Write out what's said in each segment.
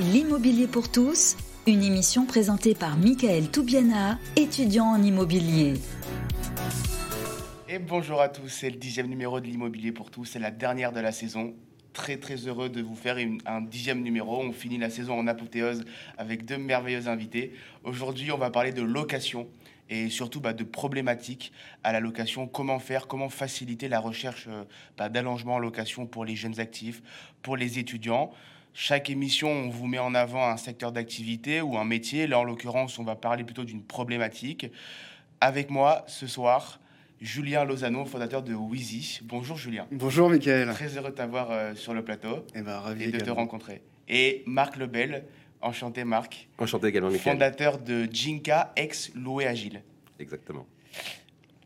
L'immobilier pour tous, une émission présentée par Michael Toubiana, étudiant en immobilier. Et bonjour à tous, c'est le dixième numéro de l'immobilier pour tous, c'est la dernière de la saison. Très très heureux de vous faire un dixième numéro. On finit la saison en apothéose avec deux merveilleux invités. Aujourd'hui, on va parler de location et surtout bah, de problématiques à la location. Comment faire, comment faciliter la recherche euh, bah, d'allongement en location pour les jeunes actifs, pour les étudiants. Chaque émission, on vous met en avant un secteur d'activité ou un métier. Là, en l'occurrence, on va parler plutôt d'une problématique. Avec moi ce soir, Julien Lozano, fondateur de Wheezy. Bonjour Julien. Bonjour Michael. Très heureux de t'avoir euh, sur le plateau Eh ben, ravi et de te rencontrer. Et Marc Lebel, enchanté Marc, Enchanté également, Michael. fondateur de Jinka, ex Loué Agile. Exactement.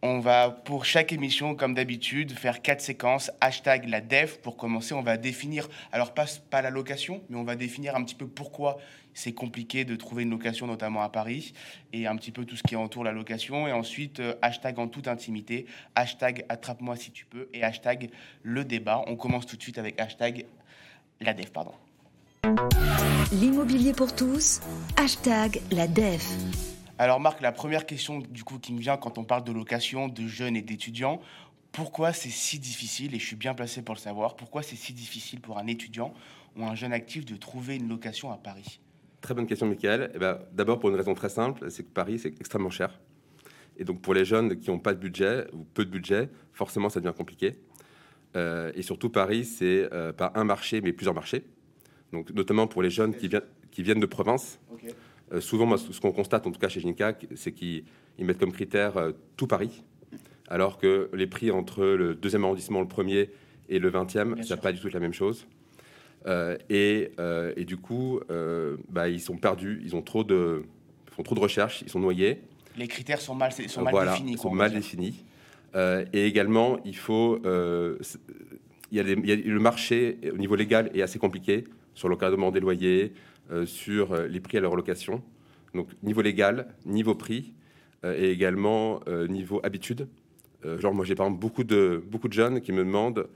On va, pour chaque émission, comme d'habitude, faire quatre séquences. Hashtag la dev. Pour commencer, on va définir, alors pas, pas la location, mais on va définir un petit peu pourquoi c'est compliqué de trouver une location, notamment à Paris, et un petit peu tout ce qui entoure la location. Et ensuite, euh, hashtag en toute intimité, hashtag attrape-moi si tu peux, et hashtag le débat. On commence tout de suite avec hashtag la dev, pardon. L'immobilier pour tous, hashtag la DEF. Alors Marc, la première question du coup qui me vient quand on parle de location, de jeunes et d'étudiants, pourquoi c'est si difficile, et je suis bien placé pour le savoir, pourquoi c'est si difficile pour un étudiant ou un jeune actif de trouver une location à Paris? Très bonne question, Michael. Eh ben, D'abord, pour une raison très simple, c'est que Paris, c'est extrêmement cher. Et donc, pour les jeunes qui n'ont pas de budget ou peu de budget, forcément, ça devient compliqué. Euh, et surtout, Paris, c'est euh, pas un marché, mais plusieurs marchés. Donc, notamment pour les jeunes qui, viennent qui viennent de province. Souvent, moi, ce qu'on constate, en tout cas chez Ginka, c'est qu'ils ils mettent comme critère euh, tout Paris, alors que les prix entre le deuxième arrondissement, le premier, et le 20e, Bien c'est sûr. pas du tout la même chose. Euh, et, euh, et du coup, euh, bah, ils sont perdus, ils ont trop de, ils font trop de recherches, ils sont noyés. Les critères sont mal, sont mal voilà, définis. quoi, sont mal. Euh, et également, il faut, euh, il y a y le marché au niveau légal est assez compliqué sur l'encadrement des loyers, euh, sur euh, les prix à leur location. Donc niveau légal, niveau prix euh, et également euh, niveau habitude. Euh, genre moi j'ai par exemple beaucoup de beaucoup de jeunes qui me demandent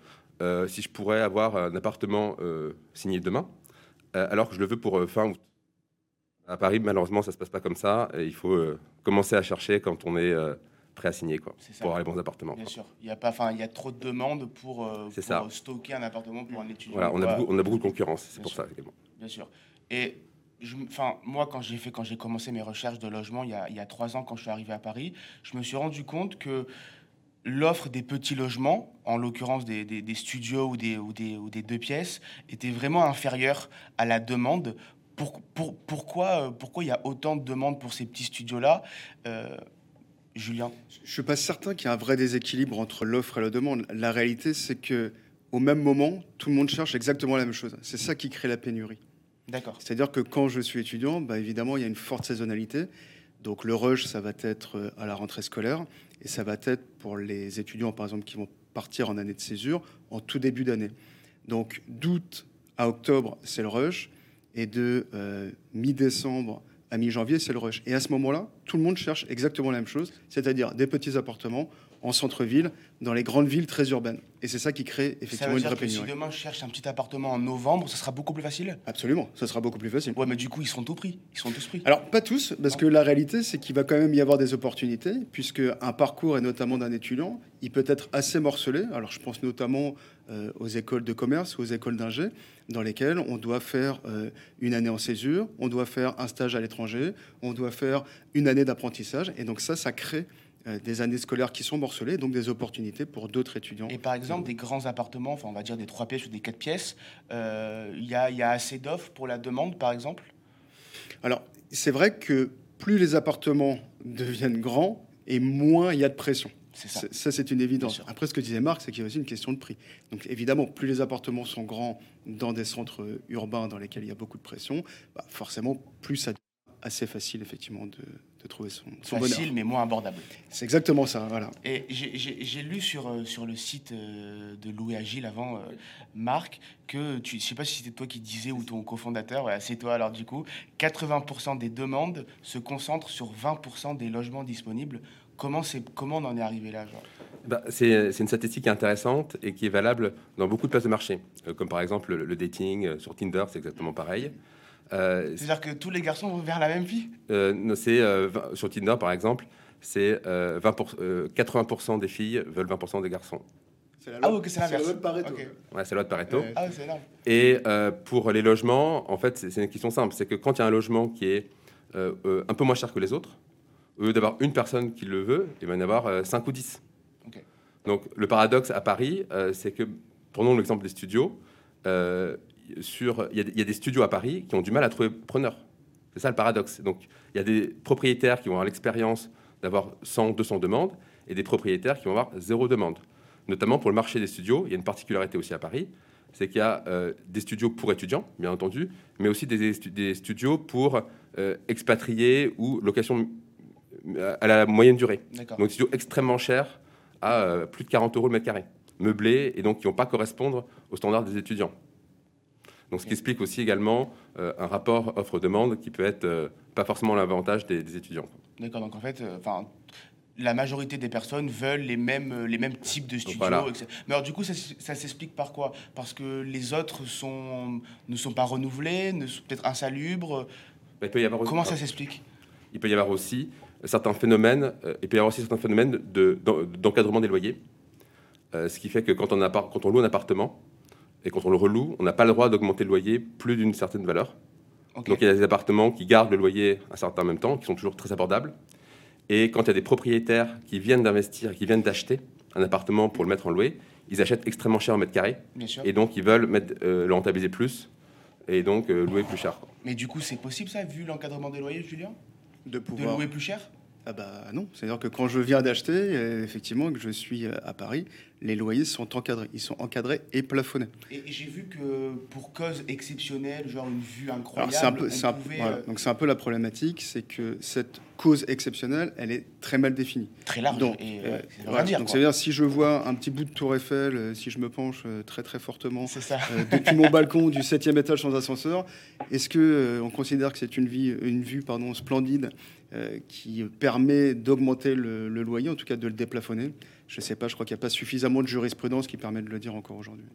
euh, si je pourrais avoir un appartement euh, signé demain, euh, alors que je le veux pour euh, fin août. À Paris, malheureusement, ça se passe pas comme ça. Et il faut euh, commencer à chercher quand on est euh, prêt à signer, quoi, ça. pour avoir les bons appartements. Bien quoi. sûr, il y a pas, enfin, il y a trop de demandes pour, euh, C'est pour ça. stocker un appartement pour un étudiant. Voilà, on a, beaucoup, on a beaucoup de concurrence, c'est pour sûr. ça également. Bien sûr. Et moi, quand j'ai commencé mes recherches de logement il y, a, trois ans, quand je suis arrivé à Paris, je me suis rendu compte que l'offre des petits logements, en l'occurrence des, studios ou des, deux pièces, était vraiment inférieure à la demande. Euh, pourquoi il y a autant de demandes pour ces petits studios-là Euh, Julien? Je suis pas certain qu'il y ait un vrai déséquilibre entre l'offre et la demande. La réalité, c'est que au même moment, tout le monde cherche exactement la même chose. C'est ça qui crée la pénurie. D'accord. C'est-à-dire que quand je suis étudiant, bah, évidemment, il y a une forte saisonnalité. Donc le rush, ça va être euh, à la rentrée scolaire et ça va être pour les étudiants, par exemple, qui vont partir en année de césure en tout début d'année. Donc d'août à octobre, c'est le rush et de euh, mi-décembre à mi-janvier, c'est le rush. Et à ce moment-là, tout le monde cherche exactement la même chose, c'est-à-dire des petits appartements en centre-ville, dans les grandes villes très urbaines. Et c'est ça qui crée Ça effectivement veut une dire vraie que si pénurie. demain je cherche un petit appartement en novembre, ce sera beaucoup plus facile? Absolument, ça sera beaucoup plus facile. Ouais, mais du coup, ils sont tout pris. Ils sont tous pris. Alors, pas tous, parce que la réalité, c'est qu'il va quand même y avoir des opportunités, puisque un parcours, et notamment d'un étudiant, il peut être assez morcelé. Alors, je pense notamment euh, aux écoles de commerce, aux écoles d'ingé, dans lesquelles on doit faire euh, une année en césure, on doit faire un stage à l'étranger, on doit faire une année d'apprentissage. Et donc, ça, ça crée des années scolaires qui sont morcelées, donc des opportunités pour d'autres étudiants. Et par exemple, des grands appartements, enfin on va dire des trois pièces ou des quatre pièces, euh, il y, a, il y a assez d'offres pour la demande, par exemple? Alors, c'est vrai que plus les appartements deviennent grands, et moins il y a de pression. C'est ça. C'est- Ça, c'est une évidence. Après, ce que disait Marc, c'est qu'il y a aussi une question de prix. Donc, évidemment, plus les appartements sont grands dans des centres urbains dans lesquels il y a beaucoup de pression, bah, forcément, plus ça devient assez facile, effectivement, de, de trouver son, son bonheur. Facile, mais moins abordable. C'est exactement ça, voilà. Et j'ai- lu sur, euh, sur le site euh, de Louis Agile avant, euh, Marc, que tu, je sais pas si c'était toi qui disais ou ton cofondateur, voilà, c'est toi alors du coup, 80% des demandes se concentrent sur 20% des logements disponibles. Comment, c'est, comment on en est arrivé là genre? Bah, c'est c'est une statistique intéressante et qui est valable dans beaucoup de places de marché, comme par exemple le, le dating sur Tinder, c'est exactement pareil. Euh, C'est-à-dire que tous les garçons vont vers la même fille euh, C'est sur Tinder par exemple, c'est 80% des filles veulent 20% des garçons. Ah ok, c'est l'inverse. C'est la loi de Pareto. Ouais, c'est la loi de Pareto. Ah. Et pour les logements, en fait, c'est une question simple. C'est que quand il y a un logement qui est un peu moins cher que les autres, au lieu d'avoir une personne qui le veut, il va y en avoir 5 ou 10. Donc le paradoxe à Paris, c'est que, prenons l'exemple des studios, sur, il y, a des studios à Paris qui ont du mal à trouver preneur. C'est ça le paradoxe. Donc, il y a des propriétaires qui vont avoir l'expérience d'avoir 100, 200 demandes et des propriétaires qui vont avoir zéro demande. Notamment pour le marché des studios, il y a une particularité aussi à Paris, c'est qu'il y a euh, des studios pour étudiants, bien entendu, mais aussi des, des studios pour euh, expatriés ou location euh, à la moyenne durée. Donc, des studios extrêmement chers à plus de 40 euros le mètre carré, meublés, et donc qui ne vont pas correspondre aux standards des étudiants. Donc, ce qui explique aussi également euh, un rapport offre-demande qui peut être euh, pas forcément l'avantage des, étudiants. D'accord. Donc, en fait, euh, enfin. la majorité des personnes veulent les mêmes, les mêmes types de studios. Mais alors, du coup, ça, s'explique par quoi? Parce que les autres sont, ne sont pas renouvelés, ne sont peut-être insalubres bah, il peut y avoir Comment ça s'explique? Il peut y avoir aussi certains phénomènes, il peut y avoir aussi certains phénomènes d'encadrement des loyers. ce qui fait que quand on, a, quand on loue un appartement, et quand on le reloue, on n'a pas le droit d'augmenter le loyer plus d'une certaine valeur. Donc il y a des appartements qui gardent le loyer un certain même temps, qui sont toujours très abordables. Et quand il y a des propriétaires qui viennent d'investir, qui viennent d'acheter un appartement pour le mettre en louer, ils achètent extrêmement cher en mètre carré. Et donc ils veulent mettre, euh, le rentabiliser plus et donc euh, louer plus cher. Mais du coup, c'est possible ça, vu l'encadrement des loyers, Julien? De, pouvoir... de louer plus cher? Ah bah non, c'est-à-dire que quand je viens d'acheter, euh, effectivement, que je suis à Paris, les loyers sont encadrés. Ils sont encadrés et plafonnés. Et, j'ai vu que pour cause exceptionnelle, genre une vue incroyable, un peu, euh, donc c'est un peu la problématique, c'est que cette cause exceptionnelle, elle est très mal définie. Très large. Donc, et, euh, dire, donc c'est-à-dire si je vois un petit bout de tour Eiffel, si je me penche très très fortement ça. depuis mon balcon du septième étage sans ascenseur, est-ce que on considère que c'est une, vie, une vue pardon splendide euh, qui permet d'augmenter le, loyer, en tout cas de le déplafonner. Je ne sais pas, je crois qu'il n'y a pas suffisamment de jurisprudence qui permet de le dire encore aujourd'hui.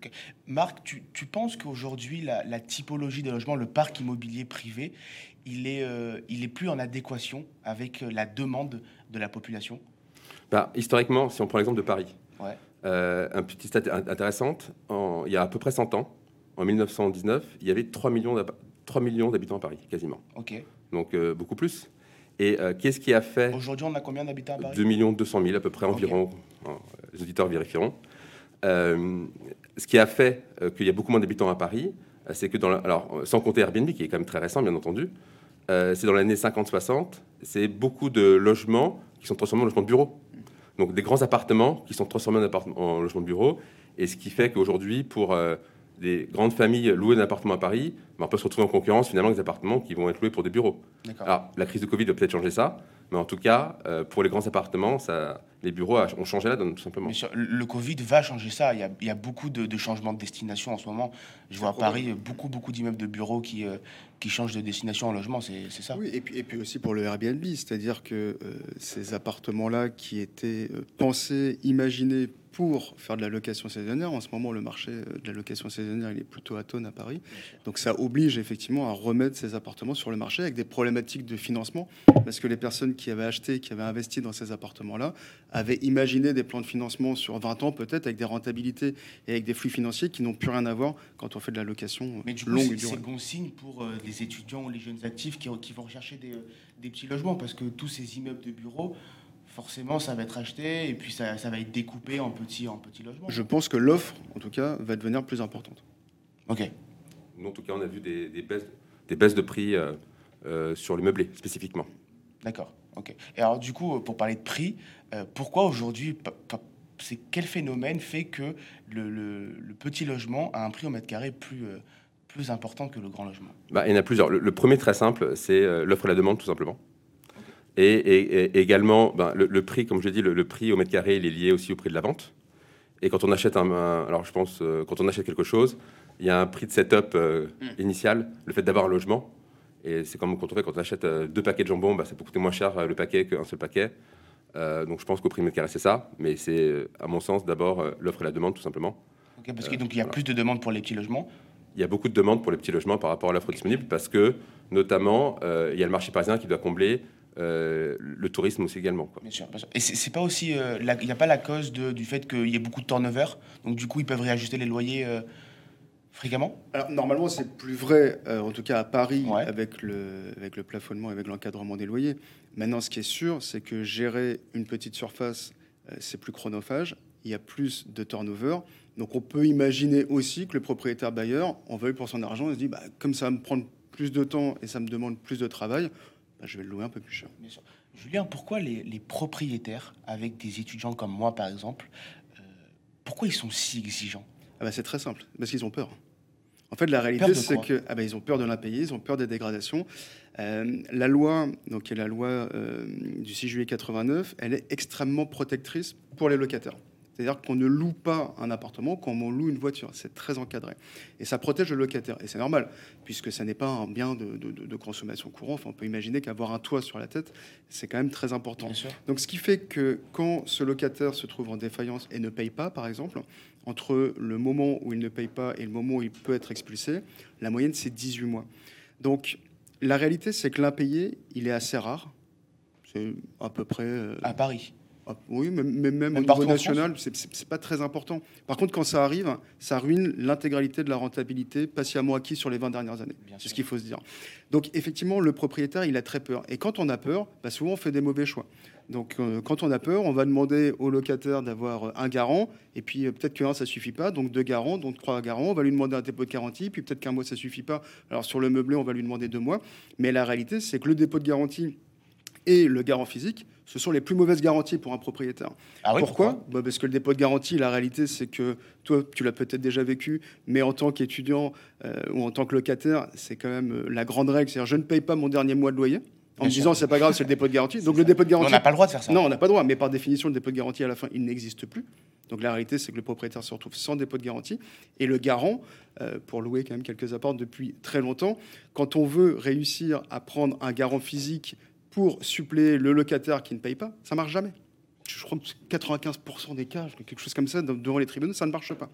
Marc, tu, penses qu'aujourd'hui, la, typologie des logements, le parc immobilier privé, il est, euh, il est plus en adéquation avec la demande de la population? Bah, Historiquement, si on prend l'exemple de Paris, euh, un petit stat intéressante, il y a à peu près 100 ans, en 1919, il y avait 3 millions d'habitants à Paris, quasiment. Donc beaucoup plus. Et euh, qu'est-ce qui a fait Aujourd'hui, on a combien d'habitants à Paris? 2 200 000 à peu près environ. Les auditeurs vérifieront. Euh, ce qui a fait euh, qu'il y a beaucoup moins d'habitants à Paris, c'est que dans alors sans compter Airbnb qui est quand même très récent bien entendu, c'est dans l'année 50-60, c'est beaucoup de logements qui sont transformés en logements de bureau. Donc des grands appartements qui sont transformés en, en logements de bureau, et ce qui fait qu'aujourd'hui pour des grandes familles louer un appartement à Paris, mais on peut se retrouver en concurrence finalement avec des appartements qui vont être loués pour des bureaux. Alors, la crise de Covid va peut-être changer ça, mais en tout cas, euh, pour les grands appartements, ça, les bureaux ont changé là, tout simplement. Le Covid va changer ça. Il y a, il y a beaucoup de, changements de destination en ce moment. Je vois à Paris beaucoup, beaucoup d'immeubles de bureaux qui, euh, qui changent de destination en logement, c'est ça? Oui, et puis, et puis aussi pour le Airbnb, c'est-à-dire que euh, ces appartements-là qui étaient pensés, imaginés pour faire de la location saisonnière. En ce moment, le marché de la location saisonnière, il est plutôt à tonne à Paris. Donc ça oblige effectivement à remettre ces appartements sur le marché avec des problématiques de financement, parce que les personnes qui avaient acheté, qui avaient investi dans ces appartements-là, avaient imaginé des plans de financement sur 20 ans peut-être, avec des rentabilités et avec des flux financiers qui n'ont plus rien à voir quand on fait de la location Mais du coup, longue C'est bon signe pour euh, les étudiants ou les jeunes actifs qui, qui vont rechercher des, euh, des petits logements, parce que tous ces immeubles de bureaux forcément, ça va être acheté et puis ça, va être découpé en petits, en petits logements. Je pense que l'offre, en tout cas, va devenir plus importante. Ok. Nous, en tout cas, on a vu des, baisses, des baisses, de prix euh, euh, sur les meublés, spécifiquement. D'accord. Ok. Et alors, du coup, pour parler de prix, euh, pourquoi aujourd'hui, c'est quel phénomène fait que le, petit logement a un prix au mètre carré plus plus important que le grand logement? Bah, Il y en a plusieurs. Le, premier, très simple, c'est l'offre et la demande, tout simplement. Et, également, ben, le, prix, comme je l'ai dit, le, prix au mètre carré, il est lié aussi au prix de la vente. Et quand on achète un, alors je pense, euh, quand on achète quelque chose, il y a un prix de setup euh, mm. initial, le fait d'avoir un logement. Et c'est comme quand on fait, quand on achète euh, deux paquets de jambon, bah, ça peut coûter moins cher le paquet qu'un seul paquet. donc je pense qu'au prix mètre carré, c'est ça. Mais c'est, à mon sens, d'abord l'offre et la demande, tout simplement. parce qu'il donc il y a plus de demandes pour les petits logements. il y a beaucoup de demandes pour les petits logements par rapport à l'offre disponible parce que, notamment, il y a le marché parisien qui doit combler le tourisme aussi également. Quoi. Bien sûr, Et c'est pas aussi, il n'y a pas la cause de, du fait qu'il y ait beaucoup de turnover, donc du coup ils peuvent réajuster les loyers fréquemment? Alors, Normalement, c'est plus vrai, en tout cas à Paris, avec, le, avec le plafonnement, avec l'encadrement des loyers. Maintenant, ce qui est sûr, c'est que gérer une petite surface, c'est plus chronophage, il y a plus de turnover. Donc on peut imaginer aussi que le propriétaire bailleur en veuille pour son argent il se dit bah, comme ça va me prendre plus de temps et ça me demande plus de travail, bah, je vais le louer un peu plus cher. Julien, pourquoi les, propriétaires, avec des étudiants comme moi par exemple, euh, pourquoi ils sont si exigeants? Ah bah, C'est très simple, parce qu'ils ont peur. En fait, la réalité, c'est que ah bah, ils ont peur de l'impayé, ils ont peur des dégradations. Euh, la loi, donc qui est la loi euh, du 6 juillet 89, elle est extrêmement protectrice pour les locataires. C'est-à-dire qu'on ne loue pas un appartement comme on loue une voiture. C'est très encadré. Et ça protège le locataire. Et c'est normal, puisque ça n'est pas un bien de, consommation courante. on peut imaginer qu'avoir un toit sur la tête, c'est quand même très important. Donc ce qui fait que quand ce locataire se trouve en défaillance et ne paye pas, par exemple, entre le moment où il ne paye pas et le moment où il peut être expulsé, la moyenne, c'est 18 mois. Donc la réalité, c'est que l'impayé, il est assez rare. C'est à peu près... Euh, à Paris ah, oui, mais, même, au niveau national, c'est pas très important. Par contre, quand ça arrive, ça ruine l'intégralité de la rentabilité patiemment acquise sur les 20 dernières années. C'est ce qu'il faut se dire. Donc, effectivement, le propriétaire, il a très peur. Et quand on a peur, bah, souvent, on fait des mauvais choix. Donc, euh, quand on a peur, on va demander au locataire d'avoir euh, un garant, et puis euh, peut-être qu'un, ça suffit pas, donc deux garants, donc trois garants. On va lui demander un dépôt de garantie, puis peut-être qu'un mois, ça suffit pas. Alors, sur le meublé, on va lui demander deux mois. Mais la réalité, c'est que le dépôt de garantie et le garant physique, ce sont les plus mauvaises garanties pour un propriétaire. Ah pourquoi, bah, Parce que le dépôt de garantie, la réalité, c'est que toi, tu l'as peut-être déjà vécu, mais en tant qu'étudiant euh, ou en tant que locataire, c'est quand même euh, la grande règle. C'est-à-dire, je ne paye pas mon dernier mois de loyer. En me disant, c'est pas grave, c'est le dépôt de garantie. Donc, le dépôt de garantie. on n'a pas le droit de faire ça. Non, on n'a pas le droit. Mais par définition, le dépôt de garantie, à la fin, il n'existe plus. Donc, la réalité, c'est que le propriétaire se retrouve sans dépôt de garantie. Et le garant, euh, pour louer quand même quelques apports depuis très longtemps, quand on veut réussir à prendre un garant physique pour suppléer le locataire qui ne paye pas, ça marche jamais. Je crois que 95% des cas, quelque chose comme ça, devant les tribunaux, ça ne marche pas.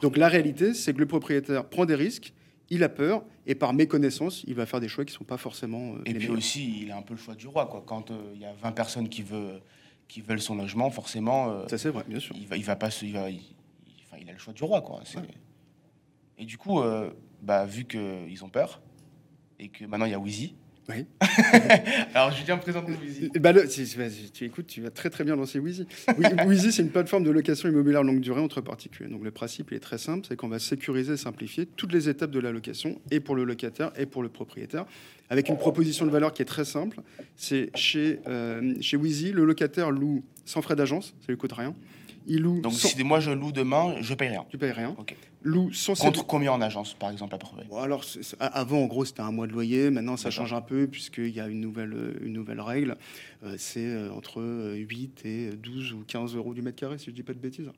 Donc la réalité, c'est que le propriétaire prend des risques, il a peur, et par méconnaissance, il va faire des choix qui ne sont pas forcément. Euh, et puis aussi, il a un peu le choix du roi. Quoi. Quand euh, il y a 20 personnes qui, veulent, qui veulent son logement, forcément. Euh, ça, c'est vrai, bien sûr. Il va, il va pas il, va, il, a le choix du roi. Quoi. Et du coup, bah, vu qu'ils ont peur, et que maintenant il y a Wheezy, oui. Alors, je viens présenter Wheezy. Bah, tu écoutes, tu vas très très bien lancer Wheezy. Wheezy, c'est une plateforme de location immobilière longue durée entre particuliers. Donc, le principe il est très simple c'est qu'on va sécuriser et simplifier toutes les étapes de la location, et pour le locataire et pour le propriétaire, avec une proposition de valeur qui est très simple. C'est chez, euh, chez Wheezy, le locataire loue sans frais d'agence, ça lui coûte rien. Il loue Donc, si moi je loue demain, je paye rien. Tu payes rien. Ok loue Contre combien en agence, par exemple, à peu près? Alors, Avant, en gros, c'était un mois de loyer. Maintenant, ça change un peu, puisqu'il y a une nouvelle, euh, une nouvelle règle. Euh, c'est euh, entre 8 et 12 ou 15 euros du mètre carré, si je ne dis pas de bêtises,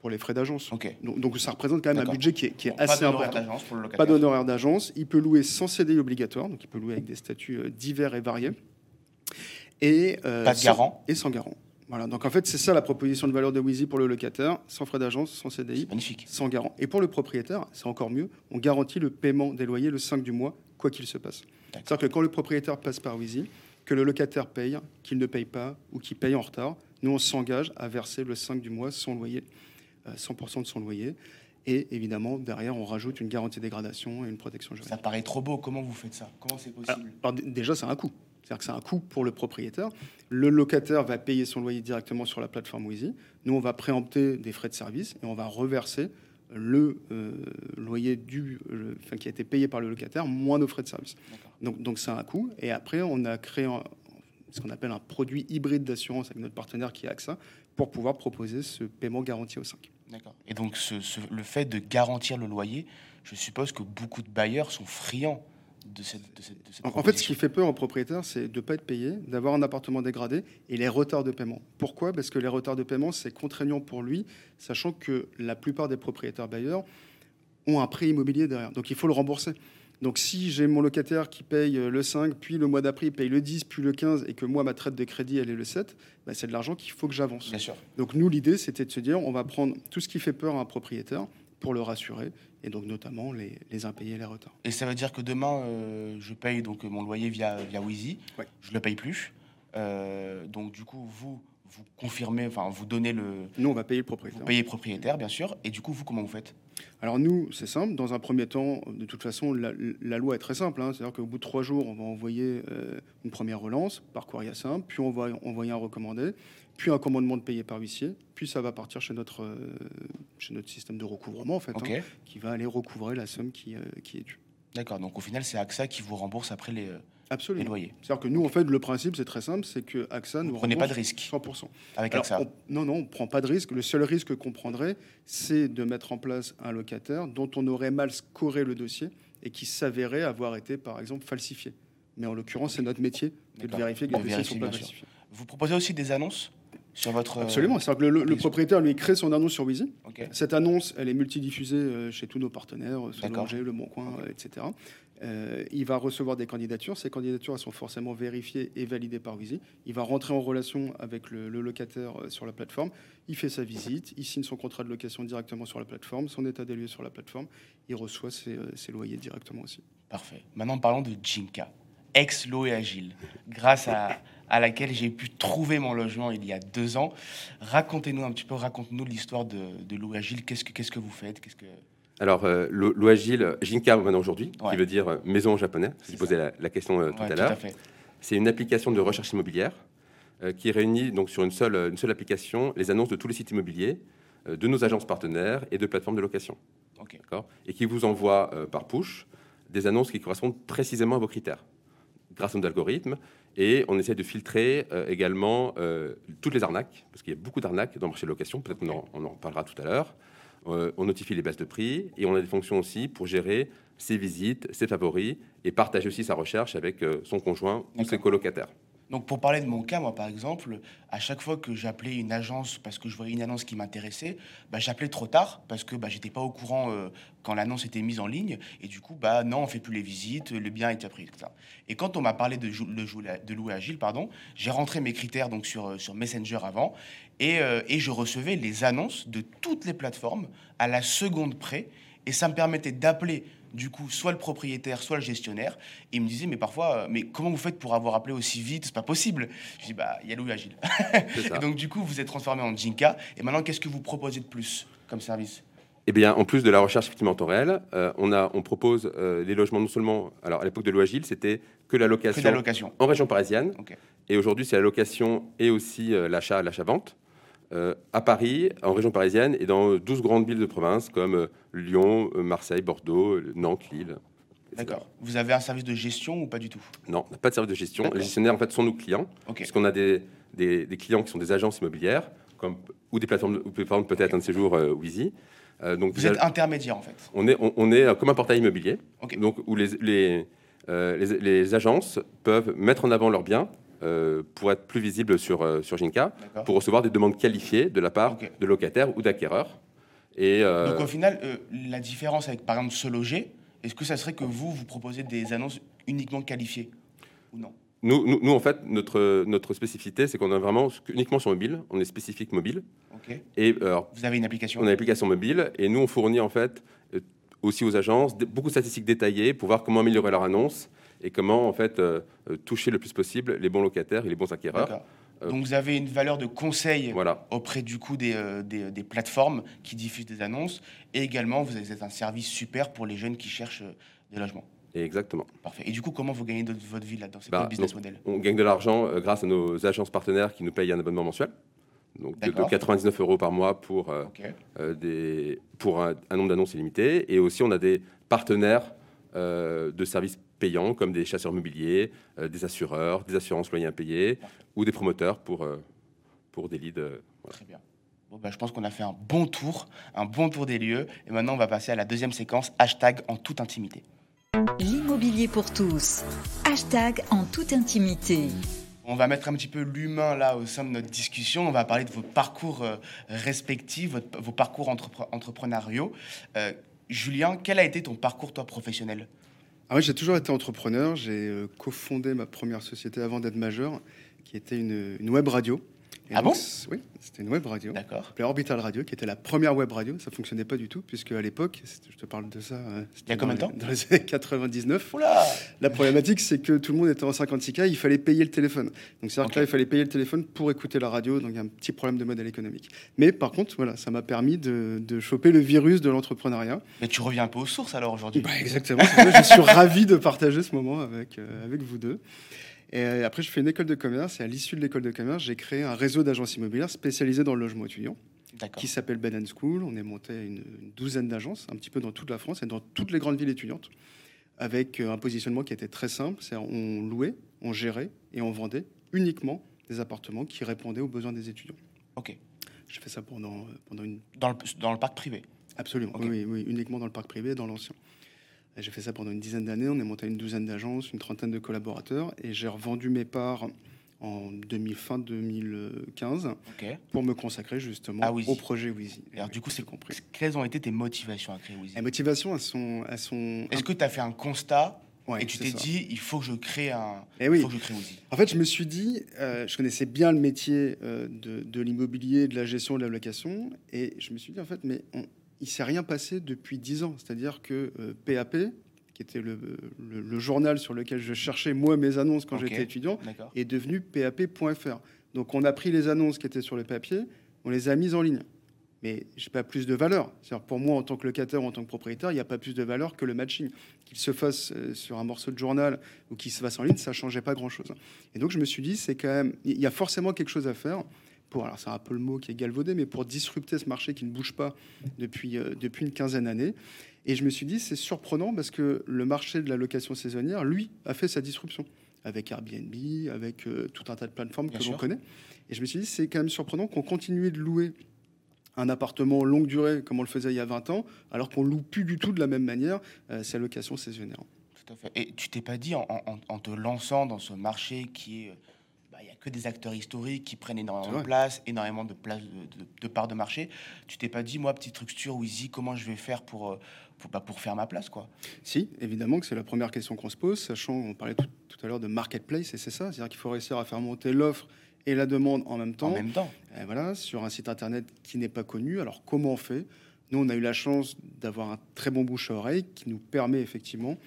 pour les frais d'agence. Donc, donc, ça représente quand même un budget qui est, qui est assez important. Pas d'honoraire d'agence. Il peut louer sans CDI obligatoire, donc il peut louer avec des statuts divers et variés. Et, pas de garant. Et sans garant. Voilà, donc en fait, c'est ça la proposition de valeur de Wheezy pour le locataire, sans frais d'agence, sans CDI, sans garant. Et pour le propriétaire, c'est encore mieux, on garantit le paiement des loyers le 5 du mois, quoi qu'il se passe. C'est-à-dire que quand le propriétaire passe par Wheezy, que le locataire paye, qu'il ne paye pas ou qu'il paye en retard, nous on s'engage à verser le 5 du mois son loyer, 100% euh, de son loyer. Et évidemment, derrière, on rajoute une garantie dégradation et une protection juridique. Ça paraît trop beau. Comment vous faites ça? Comment c'est possible? Déjà, c'est un coût. C'est-à-dire que c'est un coût pour le propriétaire. Le locataire va payer son loyer directement sur la plateforme Wheezy. Nous, on va préempter des frais de service et on va reverser le euh, loyer du, qui a été payé par le locataire, moins nos frais de service. Donc, donc c'est un coût. Et après, on a créé ce qu'on appelle un produit hybride d'assurance avec notre partenaire qui est AXA pour pouvoir proposer ce paiement garanti au 5. D'accord. Et donc, le fait de garantir le loyer, je suppose que beaucoup de bailleurs sont friands en, fait, ce qui fait peur aux propriétaires, c'est de ne pas être payé, d'avoir un appartement dégradé et les retards de paiement. Pourquoi? Parce que les retards de paiement, c'est contraignant pour lui, sachant que la plupart des propriétaires bailleurs ont un prêt immobilier derrière. Donc il faut le rembourser. Donc si j'ai mon locataire qui paye le 5, puis le mois d'après il paye le 10, puis le 15, et que moi ma traite de crédit elle est le 7, bah, c'est de l'argent qu'il faut que j'avance. Bien sûr. Donc nous l'idée c'était de se dire on va prendre tout ce qui fait peur à un propriétaire pour le rassurer, et donc notamment les, les impayés et les retards. Et ça veut dire que demain, euh, je paye donc mon loyer via, via Ouais. je le paye plus. Euh, donc du coup, vous, vous confirmez, enfin, vous donnez le... Nous, on va payer le Vous propriétaire. payez propriétaire, bien sûr. Et du coup, vous, comment vous faites? Alors nous, c'est simple. Dans un premier temps, de toute façon, la, la loi est très simple. hein. C'est-à-dire qu'au bout de trois jours, on va envoyer euh, une première relance par courrier simple, puis on va envoyer un recommandé, puis un commandement de payer par huissier, puis ça va partir chez notre, euh, chez notre système de recouvrement, en fait, hein, qui va aller recouvrer la somme qui, euh, qui est due. D'accord. Donc au final, c'est AXA qui vous rembourse après les, euh, les Absolument. loyers. C'est-à-dire que nous, en fait, le principe, c'est très simple, c'est que AXA Vous nous prenez pas de risque 100%. avec Alors, AXA. on- non, non, on ne prend pas de risque. Le seul risque qu'on prendrait, c'est de mettre en place un locataire dont on aurait mal scoré le dossier et qui s'avérait avoir été, par exemple, falsifié. Mais en l'occurrence, c'est notre métier de vérifier que les dossiers ne sont pas falsifiés. Vous proposez aussi des annonces sur votre... euh, Absolument. C'est-à-dire que le, le- propriétaire, lui, crée son annonce sur. Ok. Cette annonce, elle est multidiffusée euh, chez tous nos partenaires, euh. Solanger, Le Bon Coin, etc. Euh, il va recevoir des candidatures. Ces candidatures elles sont forcément vérifiées et validées par Wheezy. Il va rentrer en relation avec le, le locataire sur la plateforme. Il fait sa visite. Il signe son contrat de location directement sur la plateforme, son état des lieux sur la plateforme. Il reçoit ses, ses loyers directement aussi. Parfait. Maintenant, parlons de Jinka, ex-Lo et Agile, grâce à, à laquelle j'ai pu trouver mon logement il y a deux ans. Racontez-nous un petit peu, racontez-nous l'histoire de, de Agile. Qu'est-ce que, qu'est-ce que vous faites? Qu'est-ce que... Alors, euh, le- l'Oagile, Jinka maintenant aujourd'hui, Ouais. qui veut dire euh, maison en japonais, C'est je posais la, la question euh, tout Ouais, à l'heure. C'est une application de recherche immobilière euh, qui réunit donc sur une seule, une seule application les annonces de tous les sites immobiliers, de nos agences partenaires et de plateformes de location. Ok. D'accord? Et qui vous envoie par push des annonces qui correspondent précisément à vos critères grâce à nos algorithmes. Et on essaie de filtrer euh, également euh, toutes les arnaques, parce qu'il y a beaucoup d'arnaques dans le marché de location, peut-être qu'on en, on en parlera tout à l'heure. Euh, on notifie les baisses de prix et on a des fonctions aussi pour gérer ses visites, ses favoris et partager aussi sa recherche avec son conjoint ou ses colocataires. Donc, pour parler de mon cas, moi, par exemple, à chaque fois que j'appelais une agence parce que je voyais une annonce qui m'intéressait, bah, j'appelais trop tard parce que bah, j'étais pas au courant euh, quand l'annonce était mise en ligne. Et du coup, bah, non, on fait plus les visites, le bien a été pris. etc. Et quand on m'a parlé de, de, louer agile, pardon, j'ai rentré mes critères donc, sur, euh, Messenger avant euh, et je recevais les annonces de toutes les plateformes à la seconde près. Et ça me permettait d'appeler du coup soit le propriétaire, soit le gestionnaire. Et il me disait, mais parfois, euh, mais comment vous faites pour avoir appelé aussi vite? C'est pas possible. Je dis, bah, il y a Louis Agile. Et donc, du coup, vous êtes transformé en Jinka. Et maintenant, qu'est-ce que vous proposez de plus comme service? Eh bien, en plus de la recherche effectivement en temps réel, euh, on, a, on propose euh, les logements non seulement. Alors, à l'époque de l'Oagile, c'était que la Que location de la location. en région parisienne. Et aujourd'hui, c'est la location et aussi euh, l'achat, l'achat-vente euh, à Paris, en région parisienne et dans 12 grandes villes de province comme euh, Lyon, euh, Marseille, Bordeaux, euh, Nantes, Lille. D'accord. Vous avez un service de gestion ou pas du tout? Non, on n'a pas de service de gestion. Les gestionnaires, en fait, sont nos clients, Ok. puisqu'on a des, des, des clients qui sont des agences immobilières, comme, ou des plateformes, plateformes peut-être un de ces jours, euh. Euh, donc, Vous êtes intermédiaire, en fait. on est, on, on est euh, comme un portail immobilier, donc où les, les, euh, les, les agences peuvent mettre en avant leurs biens euh, pour être plus visibles sur, euh, sur Jinka, D'accord. pour recevoir des demandes qualifiées de la part de locataires ou d'acquéreurs. Et euh, Donc, au final, euh, la différence avec, par exemple, se loger, est-ce que ça serait que vous, vous proposez des annonces uniquement qualifiées Ou non? Nous, nous, nous, en fait, notre, notre spécificité, c'est qu'on est vraiment uniquement sur mobile, on est spécifique mobile. Ok. Et alors, Vous avez une application on a une application mobile et nous, on fournit en fait aussi aux agences beaucoup de statistiques détaillées pour voir comment améliorer leur annonce et comment en fait euh, euh, toucher le plus possible les bons locataires et les bons acquéreurs. Euh, Donc, vous avez une valeur de conseil Voilà. auprès du coup des, euh, des, des plateformes qui diffusent des annonces. Et également, vous êtes un service super pour les jeunes qui cherchent euh, des logements. Exactement. Parfait. Et du coup, comment vous gagnez de votre vie là-dedans? C'est Bah, quoi le business donc, model? On gagne de l'argent euh, grâce à nos agences partenaires qui nous payent un abonnement mensuel. Donc de, de D'accord. 99 euros par mois pour, des, pour un, un nombre d'annonces illimité. Et aussi, on a des partenaires de services payants comme des chasseurs immobiliers, euh, des assureurs, des assurances loyers impayés ou des promoteurs pour, euh, pour des leads. euh, voilà. Très bien. Bon, bah, je pense qu'on a fait un bon tour, un bon tour des lieux. Et maintenant, on va passer à la deuxième séquence, hashtag en toute intimité. L'immobilier pour tous. Hashtag en toute intimité. On va mettre un petit peu l'humain là au sein de notre discussion. On va parler de vos parcours euh, respectifs, votre- vos parcours entrepre- entrepreneuriaux. Euh, Julien, quel a été ton parcours toi professionnel? Ah ouais, j'ai toujours été entrepreneur. J'ai euh, cofondé ma première société avant d'être majeur, qui était une, une web radio, Ah donc, bon Oui, c'était une web radio. D'accord. Orbital Radio, qui était la première web radio. Ça fonctionnait pas du tout, puisque à l'époque, je te parle de ça. c'était Il y a combien de temps Dans les années 99. Oula La problématique, c'est que tout le monde était en 56K, il fallait payer le téléphone. Donc, c'est-à-dire Ok. que là, il fallait payer le téléphone pour écouter la radio, donc il y a un petit problème de modèle économique. Mais par contre, voilà, ça m'a permis de, de choper le virus de l'entrepreneuriat. Mais tu reviens un peu aux sources alors aujourd'hui. Bah, exactement, je suis ravi de partager ce moment avec, euh, avec vous deux. Et euh, après, je fais une école de commerce, et à l'issue de l'école de commerce, j'ai créé un réseau d'agences immobilières spécialisées dans le logement étudiant qui s'appelle Ben School. On est monté à une, une douzaine d'agences, un petit peu dans toute la France et dans toutes les grandes villes étudiantes, avec euh, un positionnement qui était très simple. C'est on louait, on gérait et on vendait uniquement des appartements qui répondaient aux besoins des étudiants. Ok. J'ai fait ça pendant, euh, pendant une... Dans le, dans le parc privé. Absolument, oui, oui, uniquement dans le parc privé et dans l'ancien. Et J'ai fait ça pendant une dizaine d'années. On est monté à une douzaine d'agences, une trentaine de collaborateurs. Et j'ai revendu mes parts en 2000, fin 2015 Ok. pour me consacrer justement Wheezy. au projet Wheezy. Et alors Oui, du coup, c'est compris. quelles ont été tes motivations à créer Wheezy Les motivations, elles sont. Elles sont Est-ce que tu as fait un constat Ouais, et tu t'es dit, il faut que je crée un. Eh Il oui. faut que je crée En fait, je me suis dit, euh, je connaissais bien le métier euh, de, de l'immobilier, de la gestion, de la location, et je me suis dit, en fait, mais on, il s'est rien passé depuis 10 ans. C'est-à-dire que euh, PAP, qui était le, le- le journal sur lequel je cherchais, moi, mes annonces quand j'étais étudiant, est devenu PAP.fr. Donc, on a pris les annonces qui étaient sur le papier, on les a mises en ligne. Mais j'ai pas plus de valeur. C'est-à-dire, pour moi, en tant que locataire ou en tant que propriétaire, il n'y a pas plus de valeur que le matching. Qu'il se fasse euh, sur un morceau de journal ou qu'il se fasse en ligne, ça changeait pas grand-chose. Et donc, je me suis dit, c'est quand même, il y a forcément quelque chose à faire pour, alors c'est un peu le mot qui est galvaudé, mais pour disrupter ce marché qui ne bouge pas depuis, euh, depuis une quinzaine d'années. Et je me suis dit, c'est surprenant parce que le marché de la location saisonnière, lui, a fait sa disruption avec Airbnb, avec euh, tout un tas de plateformes Bien que l'on connaît. Et je me suis dit, c'est quand même surprenant qu'on continue de louer un appartement longue durée comme on le faisait il y a 20 ans, alors qu'on loue plus du tout de la même manière euh, sa location saisonnière. Tout à fait. Et tu t'es pas dit, en, en- en te lançant dans ce marché qui est. bah, n'y a que des acteurs historiques qui prennent énormément de place, énormément de place de, de, de parts de marché. Tu t'es pas dit, moi, petite structure, Wheezy, comment je vais faire pour, euh, pour, bah, pour faire ma place quoi Si, évidemment que c'est la première question qu'on se pose, sachant, on parlait tout, tout à l'heure de marketplace, et c'est ça, c'est-à-dire qu'il faut réussir à faire monter l'offre et la demande en même temps. En même temps. Et voilà, sur un site internet qui n'est pas connu. Alors comment on fait? Nous, on a eu la chance d'avoir un très bon bouche à oreille qui nous permet effectivement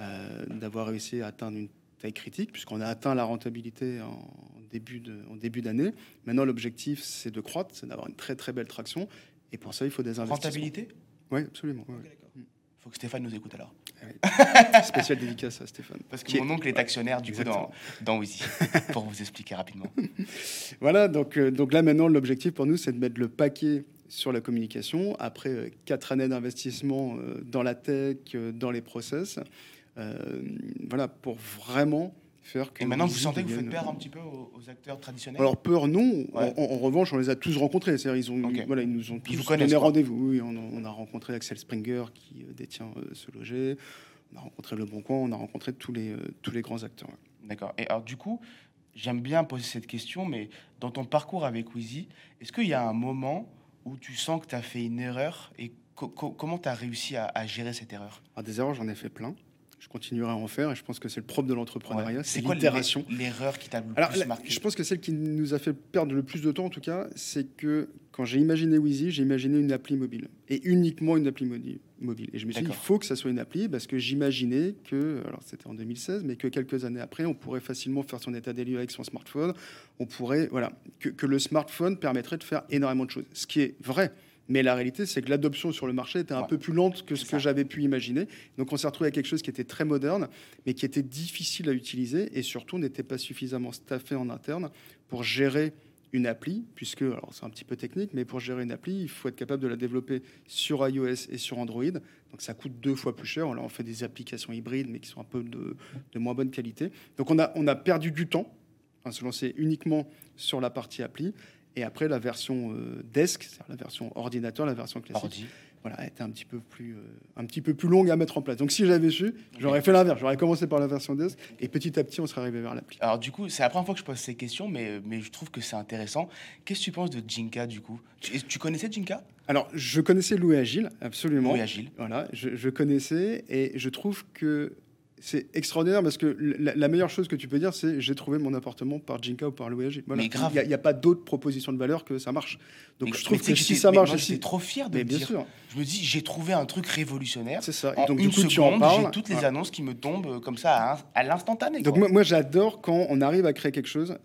euh, d'avoir réussi à atteindre une taille critique, puisqu'on a atteint la rentabilité en début de- en début d'année. Maintenant, l'objectif, c'est de croître, c'est d'avoir une très très belle traction. Et pour ça, il faut des investissements. Rentabilité? Oui, absolument. ouais, ouais. Il faut que Stéphane nous écoute alors. Spécial dédicace à Stéphane. Parce que mon oncle est actionnaire du coup dans, dans Wheezy. pour vous expliquer rapidement. Voilà, donc, euh, donc là maintenant, l'objectif pour nous, c'est de mettre le paquet sur la communication. Après euh, quatre années d'investissement euh, dans la tech, dans les process, voilà, pour vraiment faire que. Et maintenant, vous sentez que vous faites devienne- peur un petit peu aux, aux acteurs traditionnels Alors peur non. Ouais. En, en revanche, on les a tous rencontrés. C'est-à-dire, ils ont, voilà, ils nous ont Ils vous tous connaissent, donné rendez-vous. Oui, on, a- on a rencontré Axel Springer qui euh, détient euh, ce loger. On a rencontré Le Bon Coin. On a rencontré tous les euh, tous les grands acteurs. D'accord. Et alors, du coup, j'aime bien poser cette question, mais dans ton parcours avec Wheezy, est-ce qu'il y a un moment où tu sens que tu as fait une erreur et co- co- comment tu as réussi à, à gérer cette erreur? Alors, des erreurs, j'en ai fait plein. Je continuerai à en faire et je pense que c'est le propre de l'entrepreneuriat, Ouais. c'est quoi l'itération. l'erreur qui t'a le Alors, plus la- marqué je pense que celle qui nous a fait perdre le plus de temps, en tout cas, c'est que quand j'ai imaginé Wheezy, j'ai imaginé une appli mobile et uniquement une appli mobile. Et je me suis dit, il faut que ça soit une appli parce que j'imaginais que, alors c'était en 2016, mais que quelques années après, on pourrait facilement faire son état des lieux avec son smartphone. On pourrait, voilà, que, que le smartphone permettrait de faire énormément de choses. Ce qui est vrai. Mais la réalité, c'est que l'adoption sur le marché était un Ouais. peu plus lente que ce que j'avais pu imaginer. Donc on s'est retrouvé avec quelque chose qui était très moderne, mais qui était difficile à utiliser et surtout n'était pas suffisamment staffé en interne pour gérer une appli, puisque, alors c'est un petit peu technique, mais pour gérer une appli, il faut être capable de la développer sur iOS et sur Android. Donc ça coûte deux fois plus cher. Alors on fait des applications hybrides, mais qui sont un peu de, de moins bonne qualité. Donc on a, on a perdu du temps à se lancer uniquement sur la partie appli. Et après, la version euh, desk, c'est-à-dire la version ordinateur, la version classique, Ordi. voilà, a été un petit peu plus, euh, un petit peu plus longue à mettre en place. Donc si j'avais su, j'aurais fait l'inverse. J'aurais commencé par la version desk et petit à petit, on serait arrivé vers l'appli. Alors du coup, c'est la première fois que je pose ces questions, mais, mais je trouve que c'est intéressant. Qu'est-ce que tu penses de Jinka du coup? Tu, tu connaissais Jinka? Alors, je connaissais Louis Agile, absolument. Oui, Agile. Voilà, je, je connaissais et je trouve que c'est extraordinaire parce que la, la meilleure chose que tu peux dire, c'est j'ai trouvé mon appartement par Jinka ou par Louis. Voilà. Mais grave. Il n'y a, pas d'autre proposition de valeur que ça marche. Donc Mais- je trouve tu que si ça marche, moi, si- trop fier de mais bien dire. sûr, Je me dis, j'ai trouvé un truc révolutionnaire. c'est ça. En Et donc une du coup, tu en seconde, parles. j'ai toutes les Ouais. annonces qui me tombent euh, comme ça à, à l'instantané. Donc moi, moi, j'adore quand on arrive à créer quelque chose.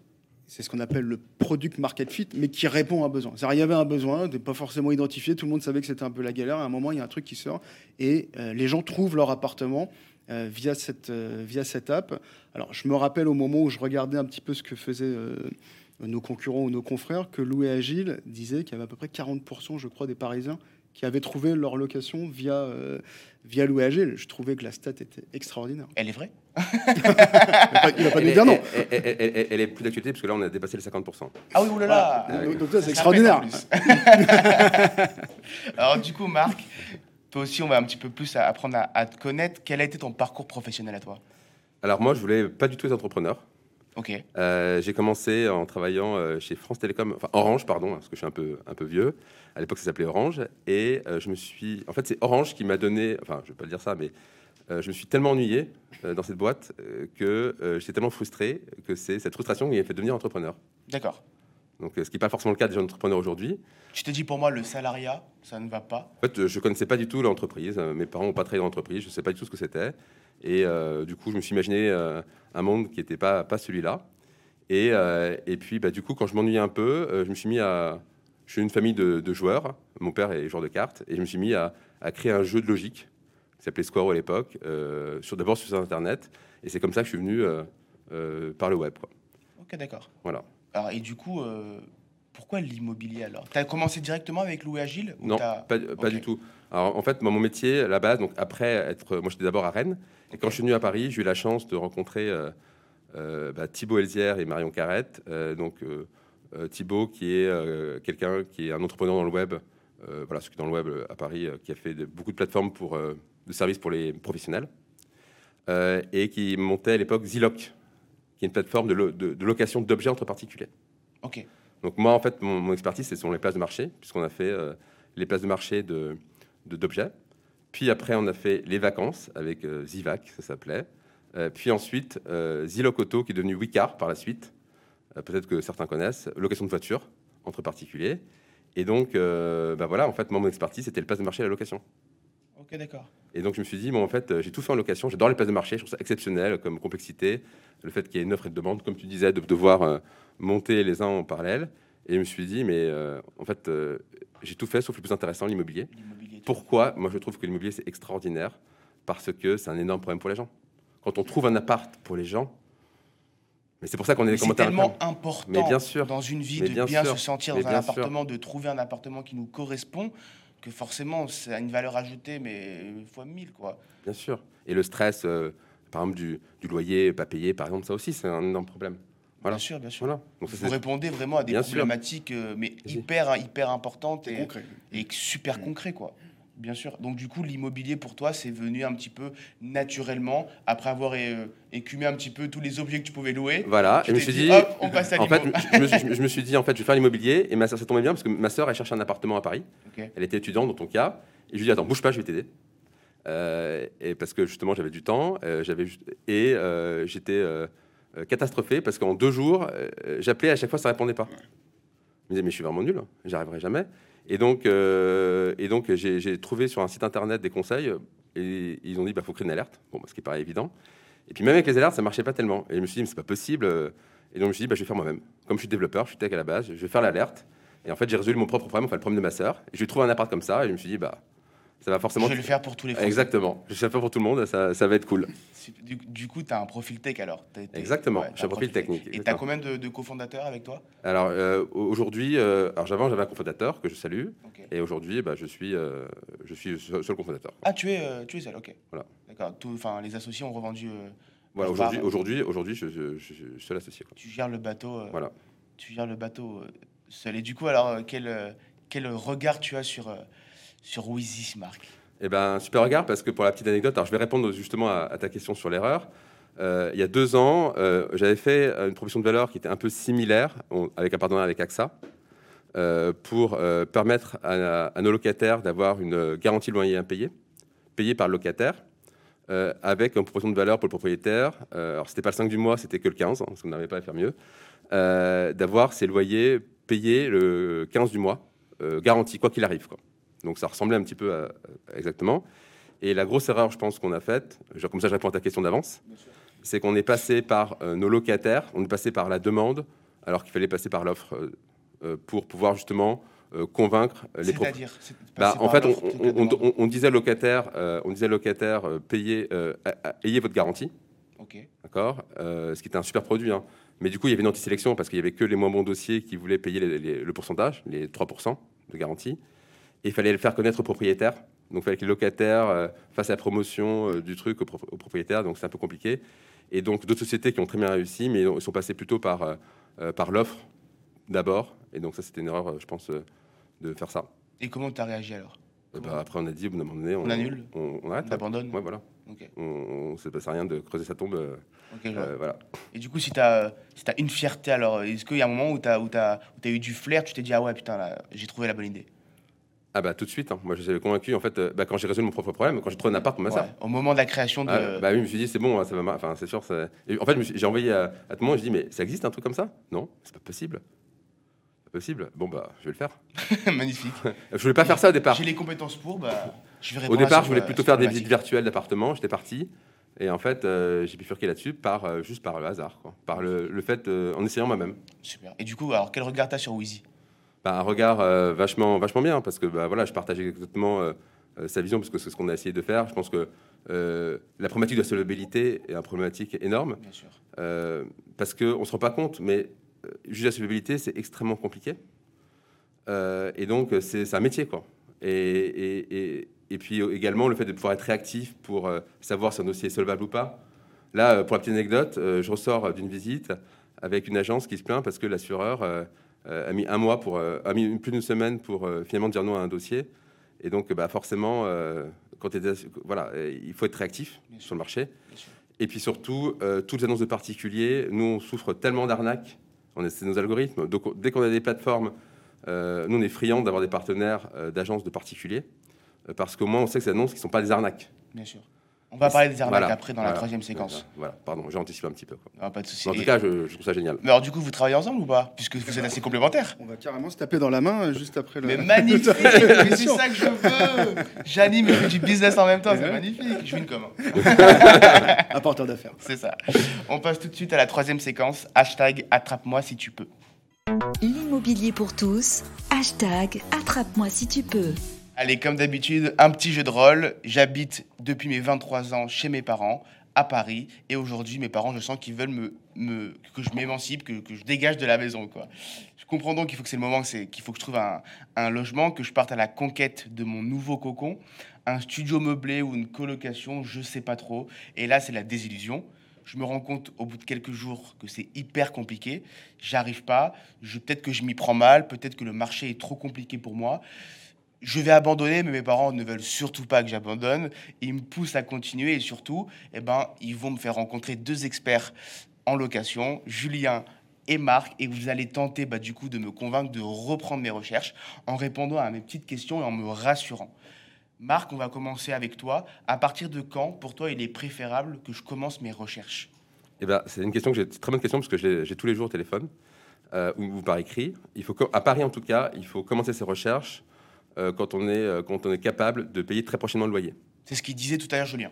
C'est ce qu'on appelle le product market fit, mais qui répond à un besoin. C'est-à-dire, il y avait un besoin, de pas forcément identifié. Tout le monde savait que c'était un peu la galère. À un moment, il y a un truc qui sort et euh, les gens trouvent leur appartement via cette euh, via cette app. Alors, je me rappelle au moment où je regardais un petit peu ce que faisaient euh, nos concurrents ou nos confrères, que Louis Agile disait qu'il y avait à peu près 40%, je crois, des Parisiens qui avaient trouvé leur location via euh, via Louis Agile. Je trouvais que la stat était extraordinaire. Elle est vraie? Il n'a pas, est- dire non. Elle, elle- elle- elle- elle est plus d'actualité parce que là, on a dépassé les 50%. Ah oui, oulala Voilà. Ouais. Donc, c'est extraordinaire. Alors du coup, Marc, toi aussi, on va un petit peu plus apprendre à, à te connaître. Quel a été ton parcours professionnel à toi? Alors moi, je voulais pas du tout être entrepreneur. Ok. Euh, j'ai commencé en travaillant euh, chez France Télécom, enfin Orange, pardon, parce que je suis un peu, un peu vieux. À l'époque, ça s'appelait Orange. Et euh, je me suis. En fait, c'est Orange qui m'a donné. Enfin, je vais pas le dire ça, mais euh, je me suis tellement ennuyé dans cette boîte que j'étais tellement frustré que c'est cette frustration qui m'a fait devenir entrepreneur. D'accord. Donc, euh, ce qui n'est pas forcément le cas des jeunes entrepreneurs aujourd'hui. Tu te dis pour moi, le salariat, ça ne va pas. En fait, euh, je connaissais pas du tout l'entreprise. Euh, Mes parents n'ont pas travaillé dans l'entreprise. Je ne sais pas du tout ce que c'était. Et euh, du coup, je me suis imaginé euh, un monde qui n'était pas, pas celui-là. Et, euh, et puis, bah, du coup, quand je m'ennuyais un peu, je me suis mis à. Je suis une famille de, de joueurs. Mon père est joueur de cartes. Et je me suis mis à, à créer un jeu de logique qui s'appelait Squaro à l'époque, sur, d'abord sur Internet. Et c'est comme ça que je suis venu par le web. quoi. Ok, d'accord. Voilà. Alors, et du coup, euh, pourquoi l'immobilier alors? Tu as commencé directement avec Louis Agile ou Non, pas, du tout. Alors, en fait, moi, mon métier, à la base, donc après être, moi, j'étais d'abord à Rennes. Et quand je suis venu à Paris, j'ai eu la chance de rencontrer euh, euh, bah, Thibaut Elzière et Marion Carrette. Euh, donc, Thibaut, qui est quelqu'un qui est un entrepreneur dans le web, voilà, ce qui est dans le web à Paris, qui a fait de- beaucoup de plateformes pour, de services pour les professionnels, et qui montait à l'époque Ziloc, qui est une plateforme de, lo- de- de location d'objets entre particuliers. Ok. Donc moi, en fait, mon, mon expertise, ce sont les places de marché, puisqu'on a fait euh, les places de marché de de- d'objets. Puis après, on a fait les vacances avec euh, Zivac, ça s'appelait. Euh, puis ensuite, Zilocoto, qui est devenu Wicar par la suite. Peut-être que certains connaissent. Location de voiture entre particuliers. Et donc, bah voilà, en fait, moi, mon expertise, c'était le place de marché et la location. Ok, d'accord. Et donc, je me suis dit, bon, en fait, euh, j'ai tout fait en location. J'adore les places de marché. Je trouve ça exceptionnel comme complexité. Le fait qu'il y ait une offre et une demande, comme tu disais, de devoir euh, monter les uns en parallèle. Et je me suis dit, mais euh, en fait, euh, j'ai tout fait sauf le plus intéressant, l'immobilier. Pourquoi? Moi, je trouve que l'immobilier, c'est extraordinaire parce que c'est un énorme problème pour les gens. Quand on trouve un appart pour les gens, mais c'est pour ça qu'on est Mais les C'est commentaires. tellement important Mais bien sûr. dans une vie de bien se sentir dans un sûr. appartement, de trouver un appartement qui nous correspond, que forcément, c'est une valeur ajoutée, mais fois mille, quoi. Bien sûr. Et le stress, euh, par exemple, du, du loyer pas payé, par exemple, ça aussi, c'est un énorme problème. Voilà. Bien sûr, bien sûr. Voilà. Donc, ça, Vous répondez vraiment à des Bien problématiques, euh, mais hyper, hyper importantes et, super concret, quoi. Bien sûr. Donc, du coup, l'immobilier, pour toi, c'est venu un petit peu naturellement, après avoir euh, écumé un petit peu tous les objets que tu pouvais louer. Voilà. Tu je me suis dit, dit, hop, on passe à en fait, je me, suis, je me suis dit, en fait, je vais faire l'immobilier. Et ma soeur, ça tombait bien parce que ma soeur, elle cherchait un appartement à Paris. Elle était étudiante dans ton cas. Et je lui ai dit, attends, bouge pas, je vais t'aider. Euh, et parce que justement, j'avais du temps. euh, j'avais et j'étais catastrophé parce qu'en deux jours, j'appelais à chaque fois, ça répondait pas. Je me disais, mais je suis vraiment nul, hein, j'y arriverai jamais. Et donc, euh, et donc j'ai trouvé sur un site internet des conseils et ils ont dit, bah, faut créer une alerte. Bon, bah, ce qui paraît évident. Et puis même avec les alertes, ça marchait pas tellement. Et je me suis dit, mais c'est pas possible. Et donc je me suis dit, bah, je vais faire moi-même. Comme je suis développeur, je suis tech à la base, je vais faire l'alerte. Et en fait, j'ai résolu mon propre problème, enfin le problème de ma sœur. Et je lui ai trouvé un appart comme ça, et je me suis dit, bah, ça va Je vais le faire pour tous les Français. Exactement. Je vais le faire pour tout le monde, ça, ça va être cool. Du, du coup, tu as un profil tech alors Exactement, j'ai un profil technique, Et tu as combien de, de cofondateurs avec toi? Alors euh, aujourd'hui, euh, alors j'avais j'avais un cofondateur que je salue, et aujourd'hui, bah, je suis, euh, je suis seul, cofondateur. Ah, tu es, tu es seul, ok. Voilà. D'accord. Enfin, les associés ont revendu. Voilà, aujourd'hui, aujourd'hui, aujourd'hui, je, je, je- je suis seul associé. quoi. tu gères le bateau. Voilà. Tu gères le bateau seul. Et du coup, alors, quel, quel regard tu as sur, sur Wheezy, Marc? Eh ben, super regard, parce que pour la petite anecdote, alors je vais répondre justement à, ta question sur l'erreur. Euh, il y a deux ans, euh, j'avais fait une proposition de valeur qui était un peu similaire, avec un partenariat avec AXA, euh, pour permettre à, nos locataires d'avoir une garantie de loyer impayé, payée par le locataire, avec une proportion de valeur pour le propriétaire. Alors, c'était pas le 5 du mois, c'était que le 15, hein, parce qu'on n'avait pas à faire mieux. D'avoir ses loyers payés le 15 du mois, garantis, quoi qu'il arrive. Quoi. Donc, ça ressemblait un petit peu à, à- exactement. Et la grosse erreur, je pense, qu'on a faite, genre, comme ça, je réponds à ta question d'avance, c'est qu'on est passé par euh, nos locataires, on est passé par la demande, alors qu'il fallait passer par l'offre euh, euh, pour pouvoir justement euh, convaincre les propriétaires. Bah, en fait, on, on- on- on- disait locataire, on disait locataire, payez, ayez votre garantie, Ok. d'accord, ce qui était un super produit. hein. Mais du coup, il y avait une anti-sélection parce qu'il y avait que les moins bons dossiers qui voulaient payer les- les- le pourcentage, les 3% de garantie. Et il fallait le faire connaître aux propriétaires. Donc, il fallait que les locataires euh, fassent la promotion euh, du truc aux, pro- aux propriétaires. Donc, c'est un peu compliqué. Et donc, d'autres sociétés qui ont très bien réussi, mais ils sont passés plutôt par, euh, par l'offre d'abord. Et donc, ça, c'était une erreur, je pense, de faire ça. Et comment tu as réagi alors? Bah, après, on a dit, au bout d'un moment donné, On annule? on, on arrête. On abandonne Ouais, voilà. Ok. On, on, ça passe à rien de creuser sa tombe. Ok, je vois. euh, voilà. Et du coup, si tu as, si as une fierté, alors est-ce qu'il y a un moment où tu as, où as, eu du flair, tu t'es dit, ah ouais, putain, j'ai trouvé la bonne idée? Ah bah tout de suite, hein. moi je suis convaincu, en fait, euh, bah, quand j'ai résolu mon propre problème, quand j'ai trouvé un appart comme ça. Ouais, Au moment de la création de. Ah, bah oui, je me suis dit, c'est bon, hein, ça va mar- Enfin, c'est sûr. ça- Et en fait, j'ai envoyé à, à tout le monde, je dis, mais ça existe un truc comme ça? Non, c'est pas possible. Pas possible. Bon, bah, je vais le faire. Magnifique. Je voulais pas faire ça au départ. J'ai les compétences pour, bah, je vais Au départ, je voulais euh, plutôt faire des visites virtuelles d'appartements, j'étais parti. Et en fait, euh, j'ai bifurqué là-dessus par, euh, juste par le hasard, quoi. par le, le fait, euh, en essayant moi-même. Super. Et du coup, alors quel regard t'as sur Wheezy Bah, un regard euh, vachement, vachement bien, parce que bah, voilà, je partage exactement euh, euh, sa vision, parce que c'est ce qu'on a essayé de faire. Je pense que euh, la problématique de la solvabilité est une problématique énorme, Bien sûr. parce qu'on ne se rend pas compte, mais juger la solvabilité, c'est extrêmement compliqué. Et donc, c'est un métier, quoi. Et, et, et, et puis également, le fait de pouvoir être réactif pour savoir si un dossier est solvable ou pas. Là, pour la petite anecdote, je ressors d'une visite avec une agence qui se plaint parce que l'assureur a mis un mois pour, euh, a mis plus d'une semaine pour euh, finalement dire non à un dossier. Et donc, bah, forcément, euh, quand voilà, euh, il faut être réactif Bien sur le marché. Et puis surtout, euh, toutes les annonces de particuliers, nous, on souffre tellement d'arnaques. On est- C'est nos algorithmes. Donc, on- dès qu'on a des plateformes, euh, nous, on est friands d'avoir des partenaires euh, d'agences de particuliers. euh, parce qu'au moins, on sait que ces annonces qui ne sont pas des arnaques. Bien sûr. On va parler des arnaques Voilà. après dans la troisième séquence. Voilà, voilà. pardon, j'ai anticipé un petit peu. quoi. Ah, pas de souci. En tout cas, je, je trouve ça génial. Mais alors du coup, vous travaillez ensemble ou pas? Puisque vous êtes assez complémentaires. On va carrément se taper dans la main euh, juste après le. Mais magnifique Mais c'est ça que je veux J'anime et je fais du business en même temps, c'est magnifique Je win comment Apporteur d'affaires. C'est ça. On passe tout de suite à la troisième séquence. Hashtag attrape-moi si tu peux. L'immobilier pour tous, hashtag attrape-moi si tu peux. Allez, comme d'habitude, un petit jeu de rôle. J'habite depuis mes 23 ans chez mes parents à Paris. Et aujourd'hui, mes parents, je sens qu'ils veulent me, me- que je m'émancipe, que, que je dégage de la maison. Quoi. Je comprends donc qu'il faut que c'est le moment, qu'il faut que je trouve un, un logement, que je parte à la conquête de mon nouveau cocon. Un studio meublé ou une colocation, je sais pas trop. Et là, c'est la désillusion. Je me rends compte au bout de quelques jours que c'est hyper compliqué. J'arrive pas. Peut-être que je m'y prends mal. Peut-être que le marché est trop compliqué pour moi je vais abandonner, mais mes parents ne veulent surtout pas que j'abandonne. Ils me poussent à continuer et surtout, eh ben, ils vont me faire rencontrer deux experts en location, Julien et Marc, et vous allez tenter bah, du coup de me convaincre de reprendre mes recherches en répondant à mes petites questions et en me rassurant. Marc, on va commencer avec toi. À partir de quand, pour toi, il est préférable que je commence mes recherches? Eh ben, c'est une question que j'ai, très bonne question parce que j'ai, tous les jours au téléphone euh, ou, ou par écrit. Il faut, à Paris en tout cas, il faut commencer ses recherches quand on est euh, quand on est capable de payer très prochainement le loyer. C'est ce qu'il disait tout à l'heure, Julien.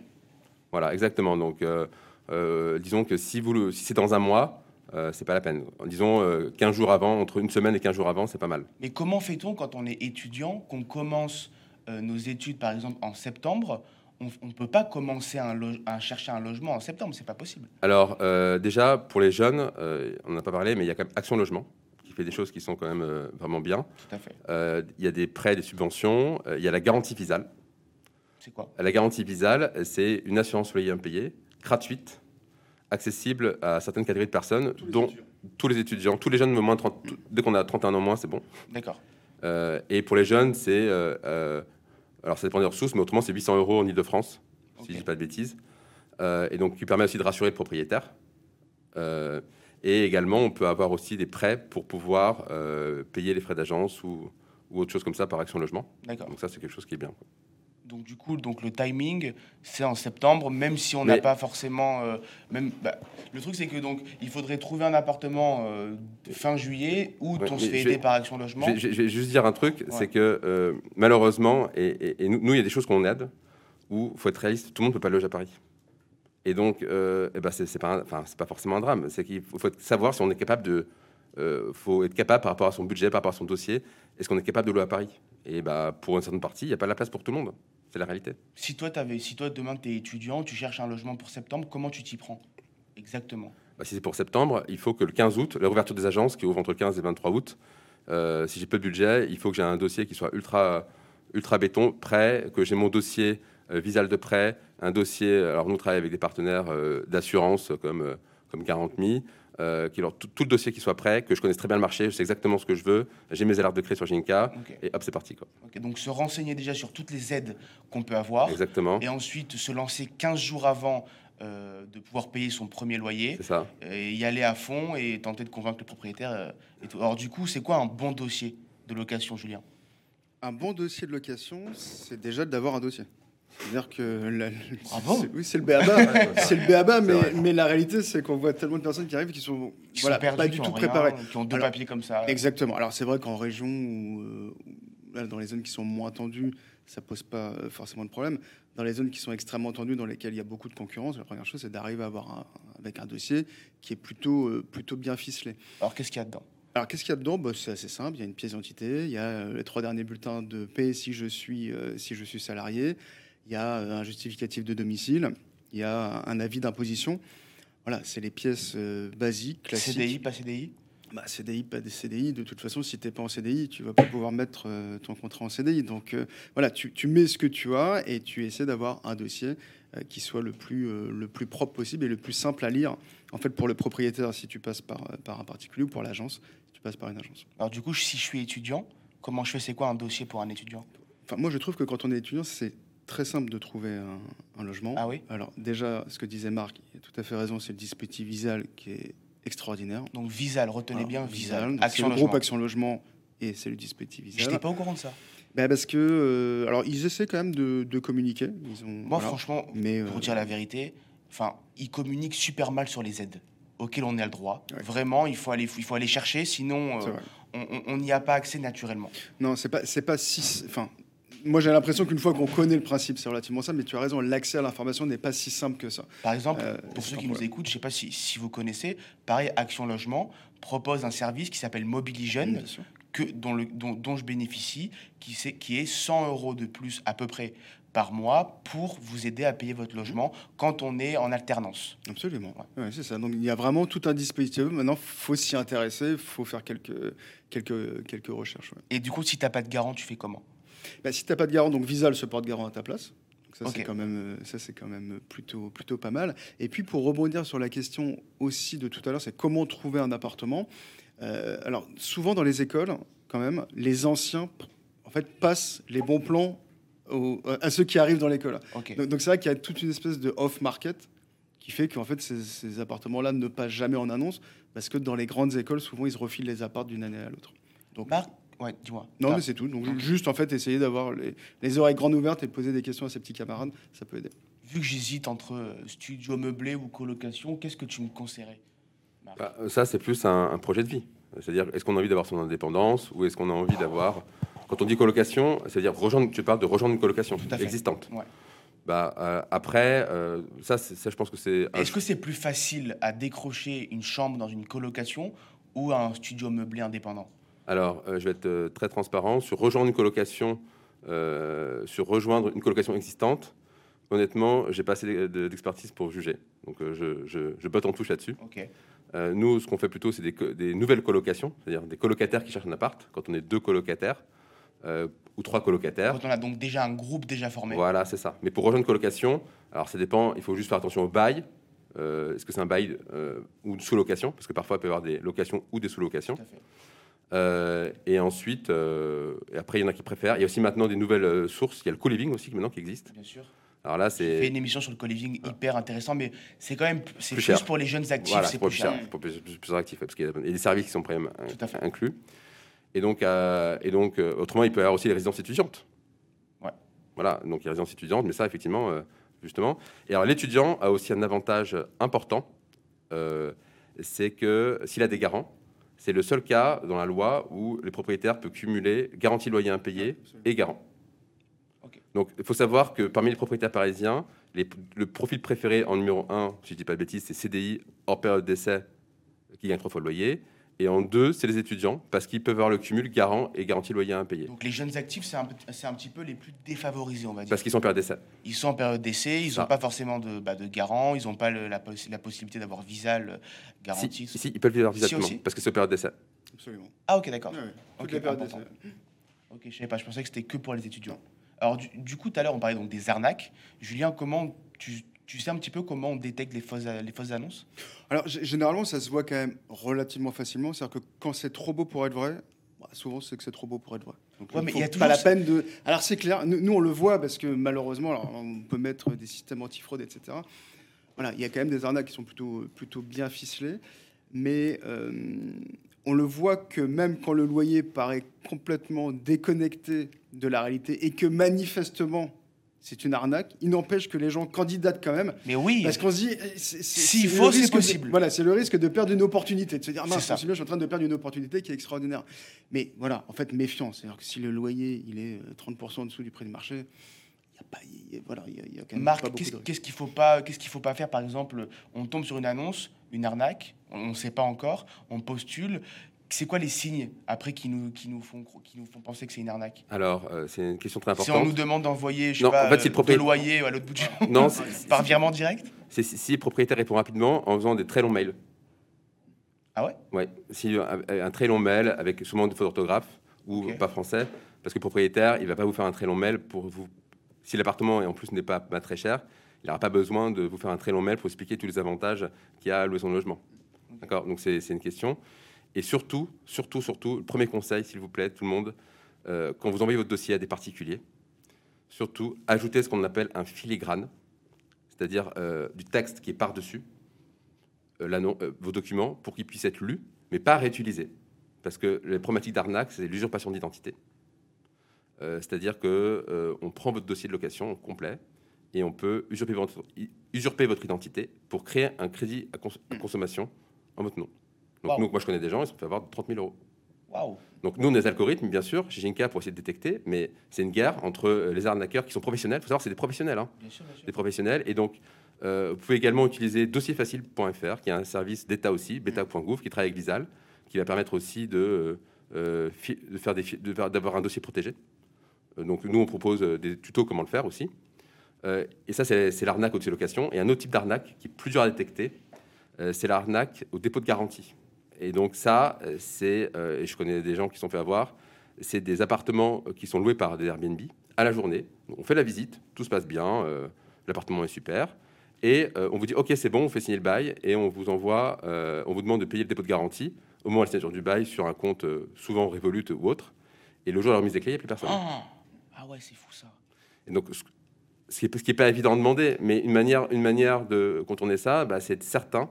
Voilà, exactement. Donc, euh, euh, disons que si vous le, si c'est dans un mois, euh, c'est pas la peine. Disons euh, 15 jours avant, entre une semaine et 15 jours avant, c'est pas mal. Mais comment fait-on quand on est étudiant, qu'on commence euh, nos études par exemple en septembre? On ne peut pas commencer un à chercher un logement en septembre, c'est pas possible. Alors, euh, déjà, pour les jeunes, euh, on n'en a pas parlé, mais il y a quand même Action Logement fait des choses qui sont quand même euh, vraiment bien. Tout à fait. Euh, Il y a des prêts, des subventions, euh, il y a la garantie Visal. C'est quoi? La garantie Visal, c'est une assurance loyer impayé, gratuite, accessible à certaines catégories de personnes, dont tous les étudiants, tous les jeunes, de moins de 30 tout- dès qu'on a 31 ans moins, c'est bon. D'accord. Euh, et pour les jeunes, c'est. euh, euh, alors, ça dépend des ressources, mais autrement, c'est 800 euros en Ile-de-France, si je dis pas de bêtises. Et donc, qui permet aussi de rassurer le propriétaire. Et également, on peut avoir aussi des prêts pour pouvoir euh, payer les frais d'agence ou, ou autre chose comme ça par Action Logement. D'accord. Donc, ça, c'est quelque chose qui est bien. quoi. Donc du coup, donc le timing, c'est en septembre, même si on n'a pas forcément. euh, même, bah, le truc, c'est que donc il faudrait trouver un appartement euh, fin juillet où Ouais, on se fait vais- aider par Action Logement. Je, vais- juste dire un truc, Ouais. c'est que euh, malheureusement, et, et- et nous, nous, il y a des choses qu'on aide, où il faut être réaliste, tout le monde ne peut pas loger à Paris. Et donc, euh, eh ben, c'est pas, enfin, forcément un drame, c'est qu'il faut, faut savoir si on est capable de... euh, faut être capable par rapport à son budget, par rapport à son dossier, est-ce qu'on est capable de louer à Paris? Et bah, pour une certaine partie, il n'y a pas la place pour tout le monde. C'est la réalité. Si toi, avais, si toi demain tu es étudiant, tu cherches un logement pour septembre, comment tu t'y prends? Exactement. Bah, si c'est pour septembre, il faut que le 15 août, la réouverture des agences qui ouvre entre le 15 et le 23 août, euh, si j'ai peu de budget, il faut que j'ai un dossier qui soit ultra, ultra béton, prêt, que j'ai mon dossier Visal de prêt, un dossier, alors nous on travaille avec des partenaires euh, d'assurance comme, euh, comme 40 000, euh, qui leur, tout, tout le dossier qui soit prêt, que je connaisse très bien le marché, je sais exactement ce que je veux, j'ai mes alertes de crédit sur Ginka, et hop, c'est parti. Quoi. Donc se renseigner déjà sur toutes les aides qu'on peut avoir Exactement, et ensuite se lancer 15 jours avant euh, de pouvoir payer son premier loyer c'est ça. et y aller à fond et tenter de convaincre le propriétaire. euh, et tout. Alors du coup, c'est quoi un bon dossier de location, Julien? Un bon dossier de location, c'est déjà d'avoir un dossier. C'est-à-dire que la- c'est- oui, c'est le béaba, c'est le béaba, mais, mais la réalité, c'est qu'on voit tellement de personnes qui arrivent qui sont, Qui voilà, sont pas du tout préparées. qui ont deux Alors, papiers comme ça. Exactement. Alors c'est vrai qu'en région ou euh, là, dans les zones qui sont moins tendues, ça pose pas euh, forcément de problème. Dans les zones qui sont extrêmement tendues, dans lesquelles il y a beaucoup de concurrence, la première chose c'est d'arriver à avoir un, avec un dossier qui est plutôt euh, plutôt bien ficelé. Alors qu'est-ce qu'il y a dedans? Alors qu'est-ce qu'il y a dedans? Bah, C'est assez simple. Il y a une pièce d'identité, il y a les trois derniers bulletins de paie si je suis euh, si je suis salarié, il y a euh, un justificatif de domicile, il y a un avis d'imposition. Voilà, c'est les pièces euh, basiques, classiques. CDI, pas CDI Bah, CDI, pas des CDI. De toute façon, si tu n'es pas en CDI, tu vas pas pouvoir mettre euh, ton contrat en CDI. Donc euh, voilà, tu, tu mets ce que tu as et tu essaies d'avoir un dossier qui soit le plus, le plus propre possible et le plus simple à lire. En fait, pour le propriétaire, si tu passes par, par un particulier ou pour l'agence, si tu passes par une agence. Alors du coup, si je suis étudiant, comment je fais? C'est quoi un dossier pour un étudiant? Enfin, moi, je trouve que quand on est étudiant, c'est très simple de trouver un, un logement. Ah oui Alors déjà, ce que disait Marc, il a tout à fait raison, c'est le dispositif Visal qui est extraordinaire. Donc Visal, retenez Alors, bien Visal. donc, c'est Action le groupe. Action Logement et c'est le dispositif Je Visal. n'étais pas au courant de ça. Ben, parce que, euh, alors, ils essaient quand même de, de communiquer. Ils ont, Moi, voilà. franchement, mais euh, pour dire la vérité, enfin, ils communiquent super mal sur les aides auxquelles on a le droit. Ouais. Vraiment, il faut aller, il faut aller chercher, sinon euh, on- n'y a pas accès naturellement. non, c'est pas, c'est pas si. Enfin, moi, j'ai l'impression qu'une fois qu'on connaît le principe, c'est relativement simple. Mais tu as raison, l'accès à l'information n'est pas si simple que ça. Par exemple, Euh, pour ceux qui nous écoutent, je ne sais pas si, si vous connaissez, pareil, Action Logement propose un service qui s'appelle Mobili Jeune, Bien sûr. que, dont, le, dont, dont je bénéficie, qui, est 100 euros de plus à peu près par mois pour vous aider à payer votre logement quand on est en alternance. Absolument. Ouais, c'est ça. Donc, il y a vraiment tout un dispositif. Maintenant, faut s'y intéresser, faut faire quelques, quelques, quelques recherches. ouais. Et du coup, si tu n'as pas de garant, tu fais comment? Bah, si tu n'as pas de garant, donc Visal se porte garant à ta place. Donc ça, c'est quand même, euh, ça, c'est quand même plutôt, plutôt pas mal. Et puis, pour rebondir sur la question aussi de tout à l'heure, c'est comment trouver un appartement. Euh, alors, souvent dans les écoles, quand même, les anciens, en fait, passent les bons plans aux- à ceux qui arrivent dans l'école. Donc c'est vrai qu'il y a toute une espèce de off-market qui fait qu'en fait, ces, ces appartements-là ne passent jamais en annonce parce que dans les grandes écoles, souvent, ils se refilent les apparts d'une année à l'autre. Donc, Marc? Ouais, dis-moi. non, mais c'est tout. Donc, Ok. juste en fait, essayer d'avoir les, les oreilles grandes ouvertes et de poser des questions à ses petits camarades, ça peut aider. Vu que j'hésite entre euh, studio meublé ou colocation, qu'est-ce que tu me conseillerais Bah, ça, c'est plus un, un projet de vie. C'est-à-dire, est-ce qu'on a envie d'avoir son indépendance ou est-ce qu'on a envie d'avoir. Quand on dit colocation, c'est-à-dire rejoindre, tu parles de rejoindre une colocation à fait. existante. Ouais. Bah, euh, après, euh, ça, ça, je pense que c'est. un Est-ce que c'est plus facile à décrocher une chambre dans une colocation ou un studio meublé indépendant? Alors, euh, je vais être euh, très transparent sur rejoindre une colocation, euh, sur rejoindre une colocation existante. Honnêtement, j'ai pas assez de- de- d'expertise pour juger, donc je, je, je botte en touche là-dessus. Euh, nous, ce qu'on fait plutôt, c'est des, nouvelles colocations, c'est-à-dire des colocataires qui cherchent un appart. Quand on est deux colocataires euh, ou trois colocataires, Quand on a donc déjà un groupe déjà formé. voilà, c'est ça. Mais pour rejoindre une colocation, alors ça dépend. Il faut juste faire attention au bail. Euh, Est-ce que c'est un bail ou une sous-location? Parce que parfois, il peut y avoir des locations ou des sous-locations. Euh, et ensuite, euh, et après, il y en a qui préfèrent. Il y a aussi maintenant des nouvelles euh, sources. Il y a le co-living aussi maintenant qui existe. Bien sûr. Alors là, J'ai fait c'est une émission sur le co-living hyper intéressant, mais c'est quand même c'est Plus plus, pour les jeunes actifs, voilà, c'est c'est plus plus cher. cher, pour plus, plus, plus actif, parce qu'il y a des services qui sont quand même inclus. Et donc, et donc autrement, il peut y avoir aussi les résidences étudiantes. Ouais. Voilà, donc il y a résidence étudiante, mais ça, effectivement, justement. Et alors, l'étudiant a aussi un avantage important, c'est que s'il a des garants, c'est le seul cas dans la loi où les propriétaires peuvent cumuler garantie loyer impayé et garant. Donc, il faut savoir que parmi les propriétaires parisiens, les- le profil préféré en numéro 1, si je ne dis pas de bêtises, c'est CDI hors période d'essai qui gagne trois fois le loyer. Et en deux, c'est les étudiants, parce qu'ils peuvent avoir le cumul garant et garantie loyer impayé. Donc les jeunes actifs, c'est un, un petit peu les plus défavorisés, on va dire. Parce qu'ils sont en période d'essai. Ils sont en période d'essai, ils n'ont pas forcément de, bah, de garant, ils n'ont pas le- la, poss- la possibilité d'avoir Visal euh, Si, si, ils peuvent vivre Si directement, aussi parce que c'est en période d'essai. Absolument. Ah ok, d'accord. Ouais, ouais. Toute Ok, la période important. d'essai. Ok, je savais pas, je pensais que c'était que pour les étudiants. Alors du, du coup, tout à l'heure, on parlait donc des arnaques. Julien, comment tu, tu sais un petit peu comment on détecte les fausses, les fausses annonces? Alors, généralement, ça se voit quand même relativement facilement. C'est-à-dire que quand c'est trop beau pour être vrai, bah, souvent, c'est que c'est trop beau pour être vrai. Donc, Ouais, mais faut il y a pas la peine de. Alors, c'est clair. Nous, nous, on le voit parce que malheureusement, alors, on peut mettre des systèmes antifraude, etc. Voilà, il y a quand même des arnaques qui sont plutôt, plutôt bien ficelées. Mais euh, on le voit que même quand le loyer paraît complètement déconnecté de la réalité et que manifestement c'est une arnaque, il n'empêche que les gens candidatent quand même Mais oui, parce qu'on se dit, eh, S'il faut, c'est de- possible. voilà, c'est le risque de perdre une opportunité, de se dire, C'est mince, je suis en train de perdre une opportunité qui est extraordinaire. Mais voilà, en fait, méfiance. C'est-à-dire que si le loyer, il est euh, 30% en dessous du prix du marché, il y a pas, y voilà, il y a, y a quand même Marc, pas beaucoup qu'est-ce de risques. qu'est-ce qu'il faut pas, qu'est-ce qu'il faut pas faire? Par exemple, on tombe sur une annonce, une arnaque, on ne sait pas encore, on postule. C'est quoi les signes après qui nous, qui nous font, qui nous font penser que c'est une arnaque? Alors, euh, c'est une question très Si on importante. nous demande d'envoyer, je sais Non, pas, en fait, si le euh, propriétaire- de loyer à l'autre bout du monde, Non, par virement direct? C'est si, le propriétaire répond rapidement en faisant des très longs mails. Ah ouais? Ouais, si un, un très long mail avec souvent des fautes d'orthographe ou pas français, parce que le propriétaire, il va pas vous faire un très long mail pour vous. Si l'appartement et en plus n'est pas, pas très cher, il n'aura pas besoin de vous faire un très long mail pour expliquer tous les avantages qu'il y a à louer son logement. D'accord? Donc c'est une question. Et surtout, surtout, surtout, le premier conseil, s'il vous plaît, tout le monde, euh, quand vous envoyez votre dossier à des particuliers, surtout ajoutez ce qu'on appelle un filigrane, c'est-à-dire euh, du texte qui est par-dessus euh, vos documents pour qu'ils puissent être lus, mais pas réutilisés. Parce que les problématiques d'arnaque, c'est l'usurpation d'identité. C'est-à-dire que euh, on prend votre dossier de location complet et on peut usurper votre, identité pour créer un crédit à consommation en votre nom. Donc Wow. nous, moi je connais des gens, ils se sont fait avoir 30 000 euros. Donc nous, on a des algorithmes, bien sûr, chez Ginka pour essayer de détecter, mais c'est une guerre entre euh, les arnaqueurs qui sont professionnels. Il faut savoir, c'est des professionnels. hein Bien sûr, bien sûr. des professionnels. Et donc, euh, vous pouvez également utiliser dossierfacile.fr, qui est un service d'État aussi, beta.gouv, qui travaille avec Visal, qui va permettre aussi de, euh, de faire de d'avoir un dossier protégé. Donc, nous, on propose des tutos comment le faire aussi. Euh, et ça, c'est l'arnaque au dossier location. Et un autre type d'arnaque qui est plus dur à détecter, c'est l'arnaque au dépôt de garantie. Et donc ça, euh, c'est, euh, et je connais des gens qui sont fait avoir, c'est des appartements euh, qui sont loués par des Airbnb à la journée. On fait la visite, tout se passe bien, euh, l'appartement est super, et euh, on vous dit ok c'est bon, on fait signer le bail et on vous envoie, on vous demande de payer le dépôt de garantie au moment de la signature du bail sur un compte souvent Revolut ou autre. Et le jour de la remise des clés, il n'y a plus personne. Ah, ah ouais, c'est fou ça. Et donc, ce qui n'est pas évident de demander, mais une manière, une manière de contourner ça, bah, c'est être certain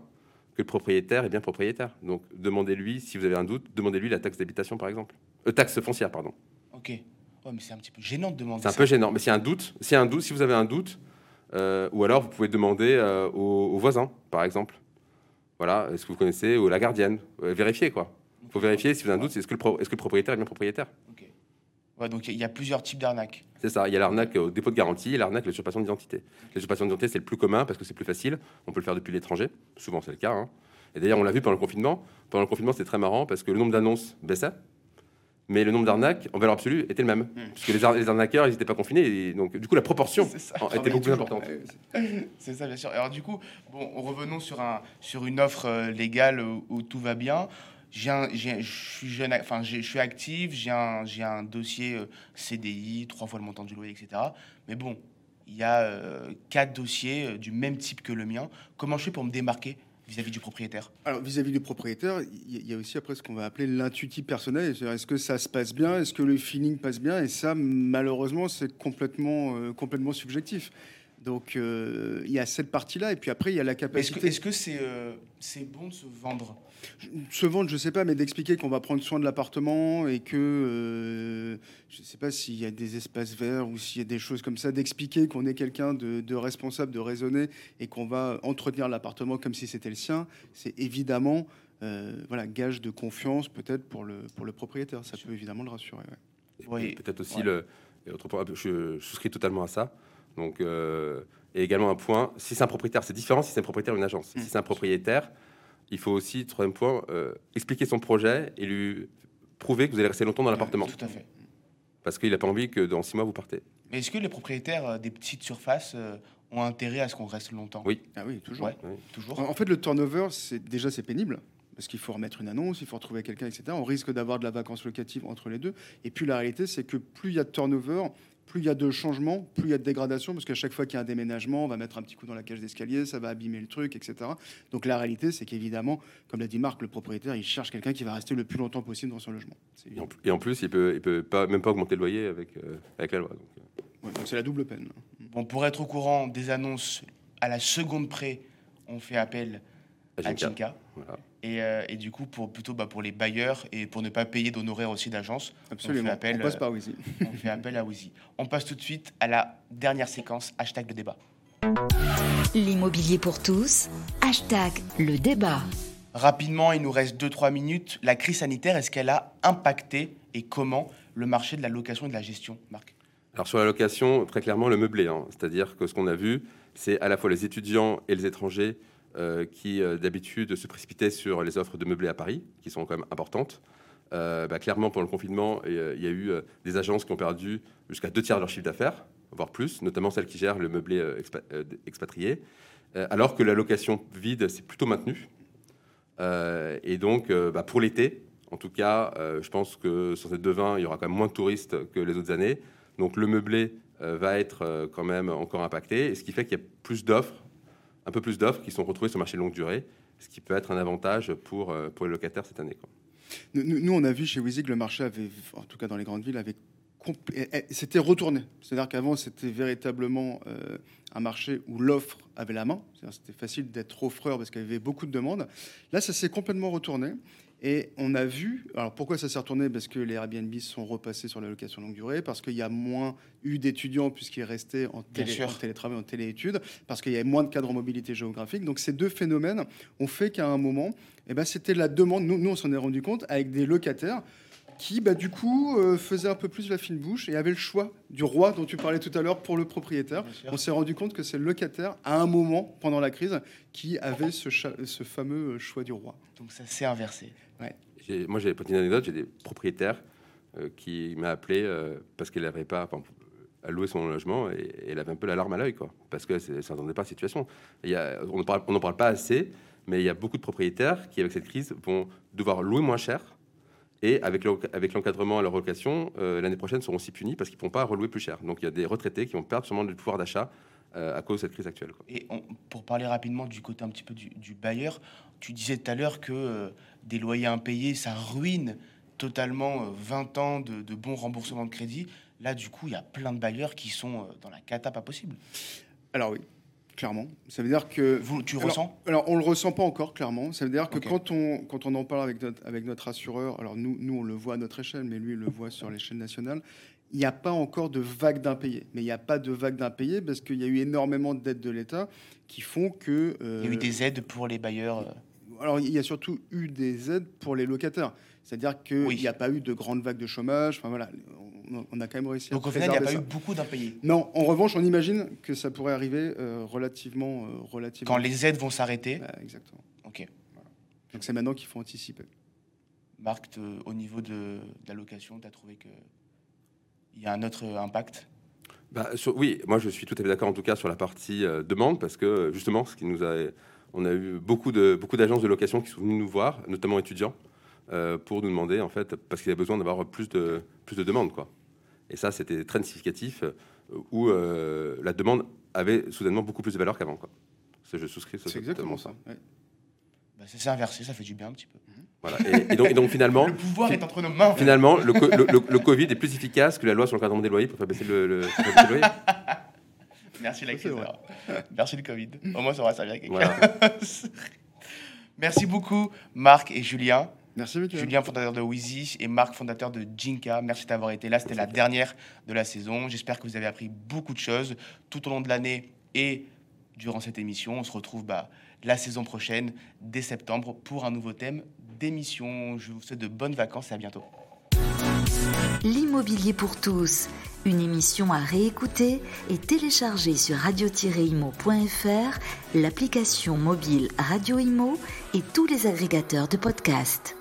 que le propriétaire est bien propriétaire. Donc, demandez-lui, si vous avez un doute, demandez-lui la taxe d'habitation, par exemple. Euh, taxe foncière, pardon. Ok. Ouais, mais c'est un petit peu gênant de demander C'est un ça. peu gênant. Mais s'il y a un doute, a un doute, si vous avez un doute, euh, ou alors vous pouvez demander euh, aux, aux voisins, par exemple. Voilà, est-ce que vous connaissez, ou la gardienne. Vérifiez, quoi. Il faut vérifier si vous avez un doute, c'est est-ce que, le pro- est-ce que le propriétaire est bien propriétaire. Ouais, donc il y a- plusieurs types d'arnaques. C'est ça, il y a l'arnaque au dépôt de garantie et l'arnaque à l'usurpation d'identité. L'usurpation d'identité, c'est le plus commun parce que c'est plus facile. On peut le faire depuis l'étranger. Souvent, c'est le cas. hein. Et d'ailleurs, on l'a vu pendant le confinement. Pendant le confinement, c'était très marrant parce que le nombre d'annonces baissait. Mais le nombre d'arnaques, en valeur absolue, était le même. Puisque les, ar- les arnaqueurs, ils n'étaient pas confinés. Et donc, du coup, la proportion ça. était beaucoup plus importante. C'est ça, bien sûr. Alors du coup, bon, revenons sur, un, sur une offre euh, légale où, où tout va bien. Je suis jeune, enfin, je suis actif, j'ai un, un dossier euh, CDI, trois fois le montant du loyer, etc. Mais bon, il y a euh, quatre dossiers euh, du même type que le mien. Comment je fais pour me démarquer vis-à-vis du propriétaire? Alors, vis-à-vis du propriétaire, il y, a- aussi après ce qu'on va appeler l'intuitif personnel. Est-ce que ça se passe bien? Est-ce que le feeling passe bien? Et ça, malheureusement, c'est complètement, complètement subjectif. Donc euh, il y a cette partie-là, et puis après il y a la capacité est-ce que c'est euh, c'est bon de se vendre? Se vendre, je sais pas, mais d'expliquer qu'on va prendre soin de l'appartement et que euh, je sais pas s'il y a des espaces verts ou s'il y a des choses comme ça, d'expliquer qu'on est quelqu'un de, de responsable, de raisonné et qu'on va entretenir l'appartement comme si c'était le sien, c'est évidemment euh, voilà gage de confiance peut-être pour le pour le propriétaire. Ça peut évidemment le rassurer. ouais. Oui. peut-être aussi Ouais. le. et autre point, je, je souscris totalement à ça. Donc, euh, et également un point, si c'est un propriétaire, c'est différent si c'est un propriétaire ou une agence. Mm. Si c'est un propriétaire, il faut aussi, troisième point, euh, expliquer son projet et lui prouver que vous allez rester longtemps dans l'appartement. Tout à fait. Parce qu'il n'a pas envie que dans six mois, vous partez. Mais est-ce que les propriétaires euh, des petites surfaces euh, ont intérêt à ce qu'on reste longtemps? Oui. Ah oui, toujours. Ouais. Oui. Toujours En en fait, le turnover, c'est déjà c'est pénible parce qu'il faut remettre une annonce, il faut retrouver quelqu'un, etc. On risque d'avoir de la vacance locative entre les deux. Et puis la réalité, c'est que plus il y a de turnover, plus il y a de changements, plus il y a de dégradation, parce qu'à chaque fois qu'il y a un déménagement, on va mettre un petit coup dans la cage d'escalier, ça va abîmer le truc, etc. Donc la réalité, c'est qu'évidemment, comme l'a dit Marc, le propriétaire, il cherche quelqu'un qui va rester le plus longtemps possible dans son logement. Et en, plus, il peut, il peut pas, même pas augmenter le loyer avec, euh, avec la loi. Donc, euh, Ouais, donc c'est la double peine. Bon, pour être au courant des annonces à la seconde près, on fait appel à voilà. Et, euh, et du coup, pour, plutôt bah, pour les bailleurs et pour ne pas payer d'honoraires aussi d'agence, Absolument. On, appel, passe euh, par Wizy. on fait appel à Wizy. On passe tout de suite à la dernière séquence, hashtag le débat. L'immobilier pour tous, hashtag le débat. Rapidement, il nous reste 2-3 minutes. La crise sanitaire, est-ce qu'elle a impacté et comment le marché de la location et de la gestion, Marc? Alors sur la location, très clairement le meublé. hein. C'est-à-dire que ce qu'on a vu, c'est à la fois les étudiants et les étrangers qui euh, d'habitude se précipitaient sur les offres de meublé à Paris, qui sont quand même importantes. Euh, bah, clairement, pendant le confinement, euh, il y a eu euh, des agences qui ont perdu jusqu'à deux tiers de leur chiffre d'affaires, voire plus, notamment celles qui gèrent le meublé euh, expa- euh, expatrié, Euh, alors que la location vide s'est plutôt maintenue. Euh, et donc, euh, bah, pour l'été, en tout cas, euh, je pense que sur cette devin, il y aura quand même moins de touristes que les autres années. Donc le meublé euh, va être euh, quand même encore impacté, et ce qui fait qu'il y a plus d'offres, un peu plus d'offres qui sont retrouvées sur le marché de longue durée, ce qui peut être un avantage pour, euh, pour les locataires cette année. quoi. Nous, nous- on a vu chez que le marché avait, en tout cas dans les grandes villes, avait c'était retourné. C'est-à-dire qu'avant, c'était véritablement euh, un marché où l'offre avait la main. C'était facile d'être offreur parce qu'il y avait beaucoup de demandes. Là, ça s'est complètement retourné. Et on a vu, alors pourquoi ça s'est retourné? Parce que les Airbnb sont repassés sur la location longue durée, parce qu'il y a moins eu d'étudiants puisqu'ils restaient en, télé, en télétravail, en téléétudes, parce qu'il y avait moins de cadres en mobilité géographique. Donc ces deux phénomènes ont fait qu'à un moment, eh ben, c'était la demande, nous, nous on s'en est rendu compte, avec des locataires qui, bah, du coup, euh, faisaient un peu plus la fine bouche et avaient le choix du roi dont tu parlais tout à l'heure pour le propriétaire. On s'est rendu compte que c'est le locataire, à un moment, pendant la crise, qui avait ce, fameux choix du roi. Donc ça s'est inversé. J'ai- Moi, j'ai une anecdote, j'ai des propriétaires euh, qui m'ont appelé euh, parce qu'elle n'avait pas enfin, à louer son logement et, et elle avait un peu la larme à l'œil, quoi, parce que ça n'entendait pas la situation. Il y a, on n'en parle, on n'en parle pas assez, mais il y a beaucoup de propriétaires qui, avec cette crise, vont devoir louer moins cher. Et avec, le- avec l'encadrement à leur location, euh, l'année prochaine seront aussi punis parce qu'ils ne pourront pas relouer plus cher. Donc il y a des retraités qui vont perdre sûrement du pouvoir d'achat euh, à cause de cette crise actuelle. quoi. Et on- pour parler rapidement du côté un petit peu du, du bailleur, tu disais tout à l'heure que euh, des loyers impayés, ça ruine totalement euh, 20 ans de, de bons remboursements de crédit. Là, du coup, il y a plein de bailleurs qui sont euh, dans la cata pas possible. Alors oui, clairement. Ça veut dire que... Vous, tu Alors- ressens? Alors, on le ressent pas encore, clairement. Ça veut dire que quand, on, quand on en parle avec notre, avec notre assureur, alors nous, nous, on le voit à notre échelle, mais lui, il le voit sur l'échelle nationale, il n'y a pas encore de vague d'impayés. Mais il n'y a pas de vague d'impayés parce qu'il y a eu énormément d'aides de l'État qui font que... euh, Il y a eu des aides pour les bailleurs. Alors, il y a surtout eu des aides pour les locataires. C'est-à-dire qu'il Oui. n'y a pas eu de grande vague de chômage. Enfin, voilà, on, on a quand même réussi Donc à au final, il n'y a pas eu beaucoup d'impayés. Non, en revanche, on imagine que ça pourrait arriver euh, relativement, euh, relativement. Quand les aides vont s'arrêter. Ouais, exactement. Ok. Donc c'est maintenant qu'il faut anticiper. Marc, au niveau de, de la location, tu as trouvé que il y a un autre impact? Bah, sur- oui, moi je suis tout à fait d'accord en tout cas sur la partie euh, demande parce que justement, ce qui nous a, on a eu beaucoup de beaucoup d'agences de location qui sont venues nous voir, notamment étudiants, euh, pour nous demander en fait parce qu'ils avaient besoin d'avoir plus de plus de demandes quoi. Et ça, c'était très significatif euh, où euh, la demande avait soudainement beaucoup plus de valeur qu'avant quoi. Ça, je souscris. C'est exactement ça. ouais. bah, Ça s'est inversé, ça fait du bien un petit peu. Voilà. Et, et donc, et donc finalement, Le pouvoir est entre nos mains. finalement, le, co- le- le- le Covid est plus efficace que la loi sur l'encadrement des loyers pour faire baisser le, le, faire baisser le loyer. Merci la Ça, c'est crise. Merci le Covid. Au moins, ça aura servi à quelqu'un. Voilà. Merci beaucoup, Marc et Julien. Merci, Mickaël. Julien, fondateur de Wheezy, et Marc, fondateur de Jinka. Merci d'avoir été là. C'était la dernière de la saison. J'espère que vous avez appris beaucoup de choses tout au long de l'année et durant cette émission. On se retrouve bah, la saison prochaine, dès septembre, pour un nouveau thème d'émission. Je vous souhaite de bonnes vacances et à bientôt. L'immobilier pour tous, une émission à réécouter et télécharger sur radio-imo.fr, l'application mobile Radio Imo et tous les agrégateurs de podcasts.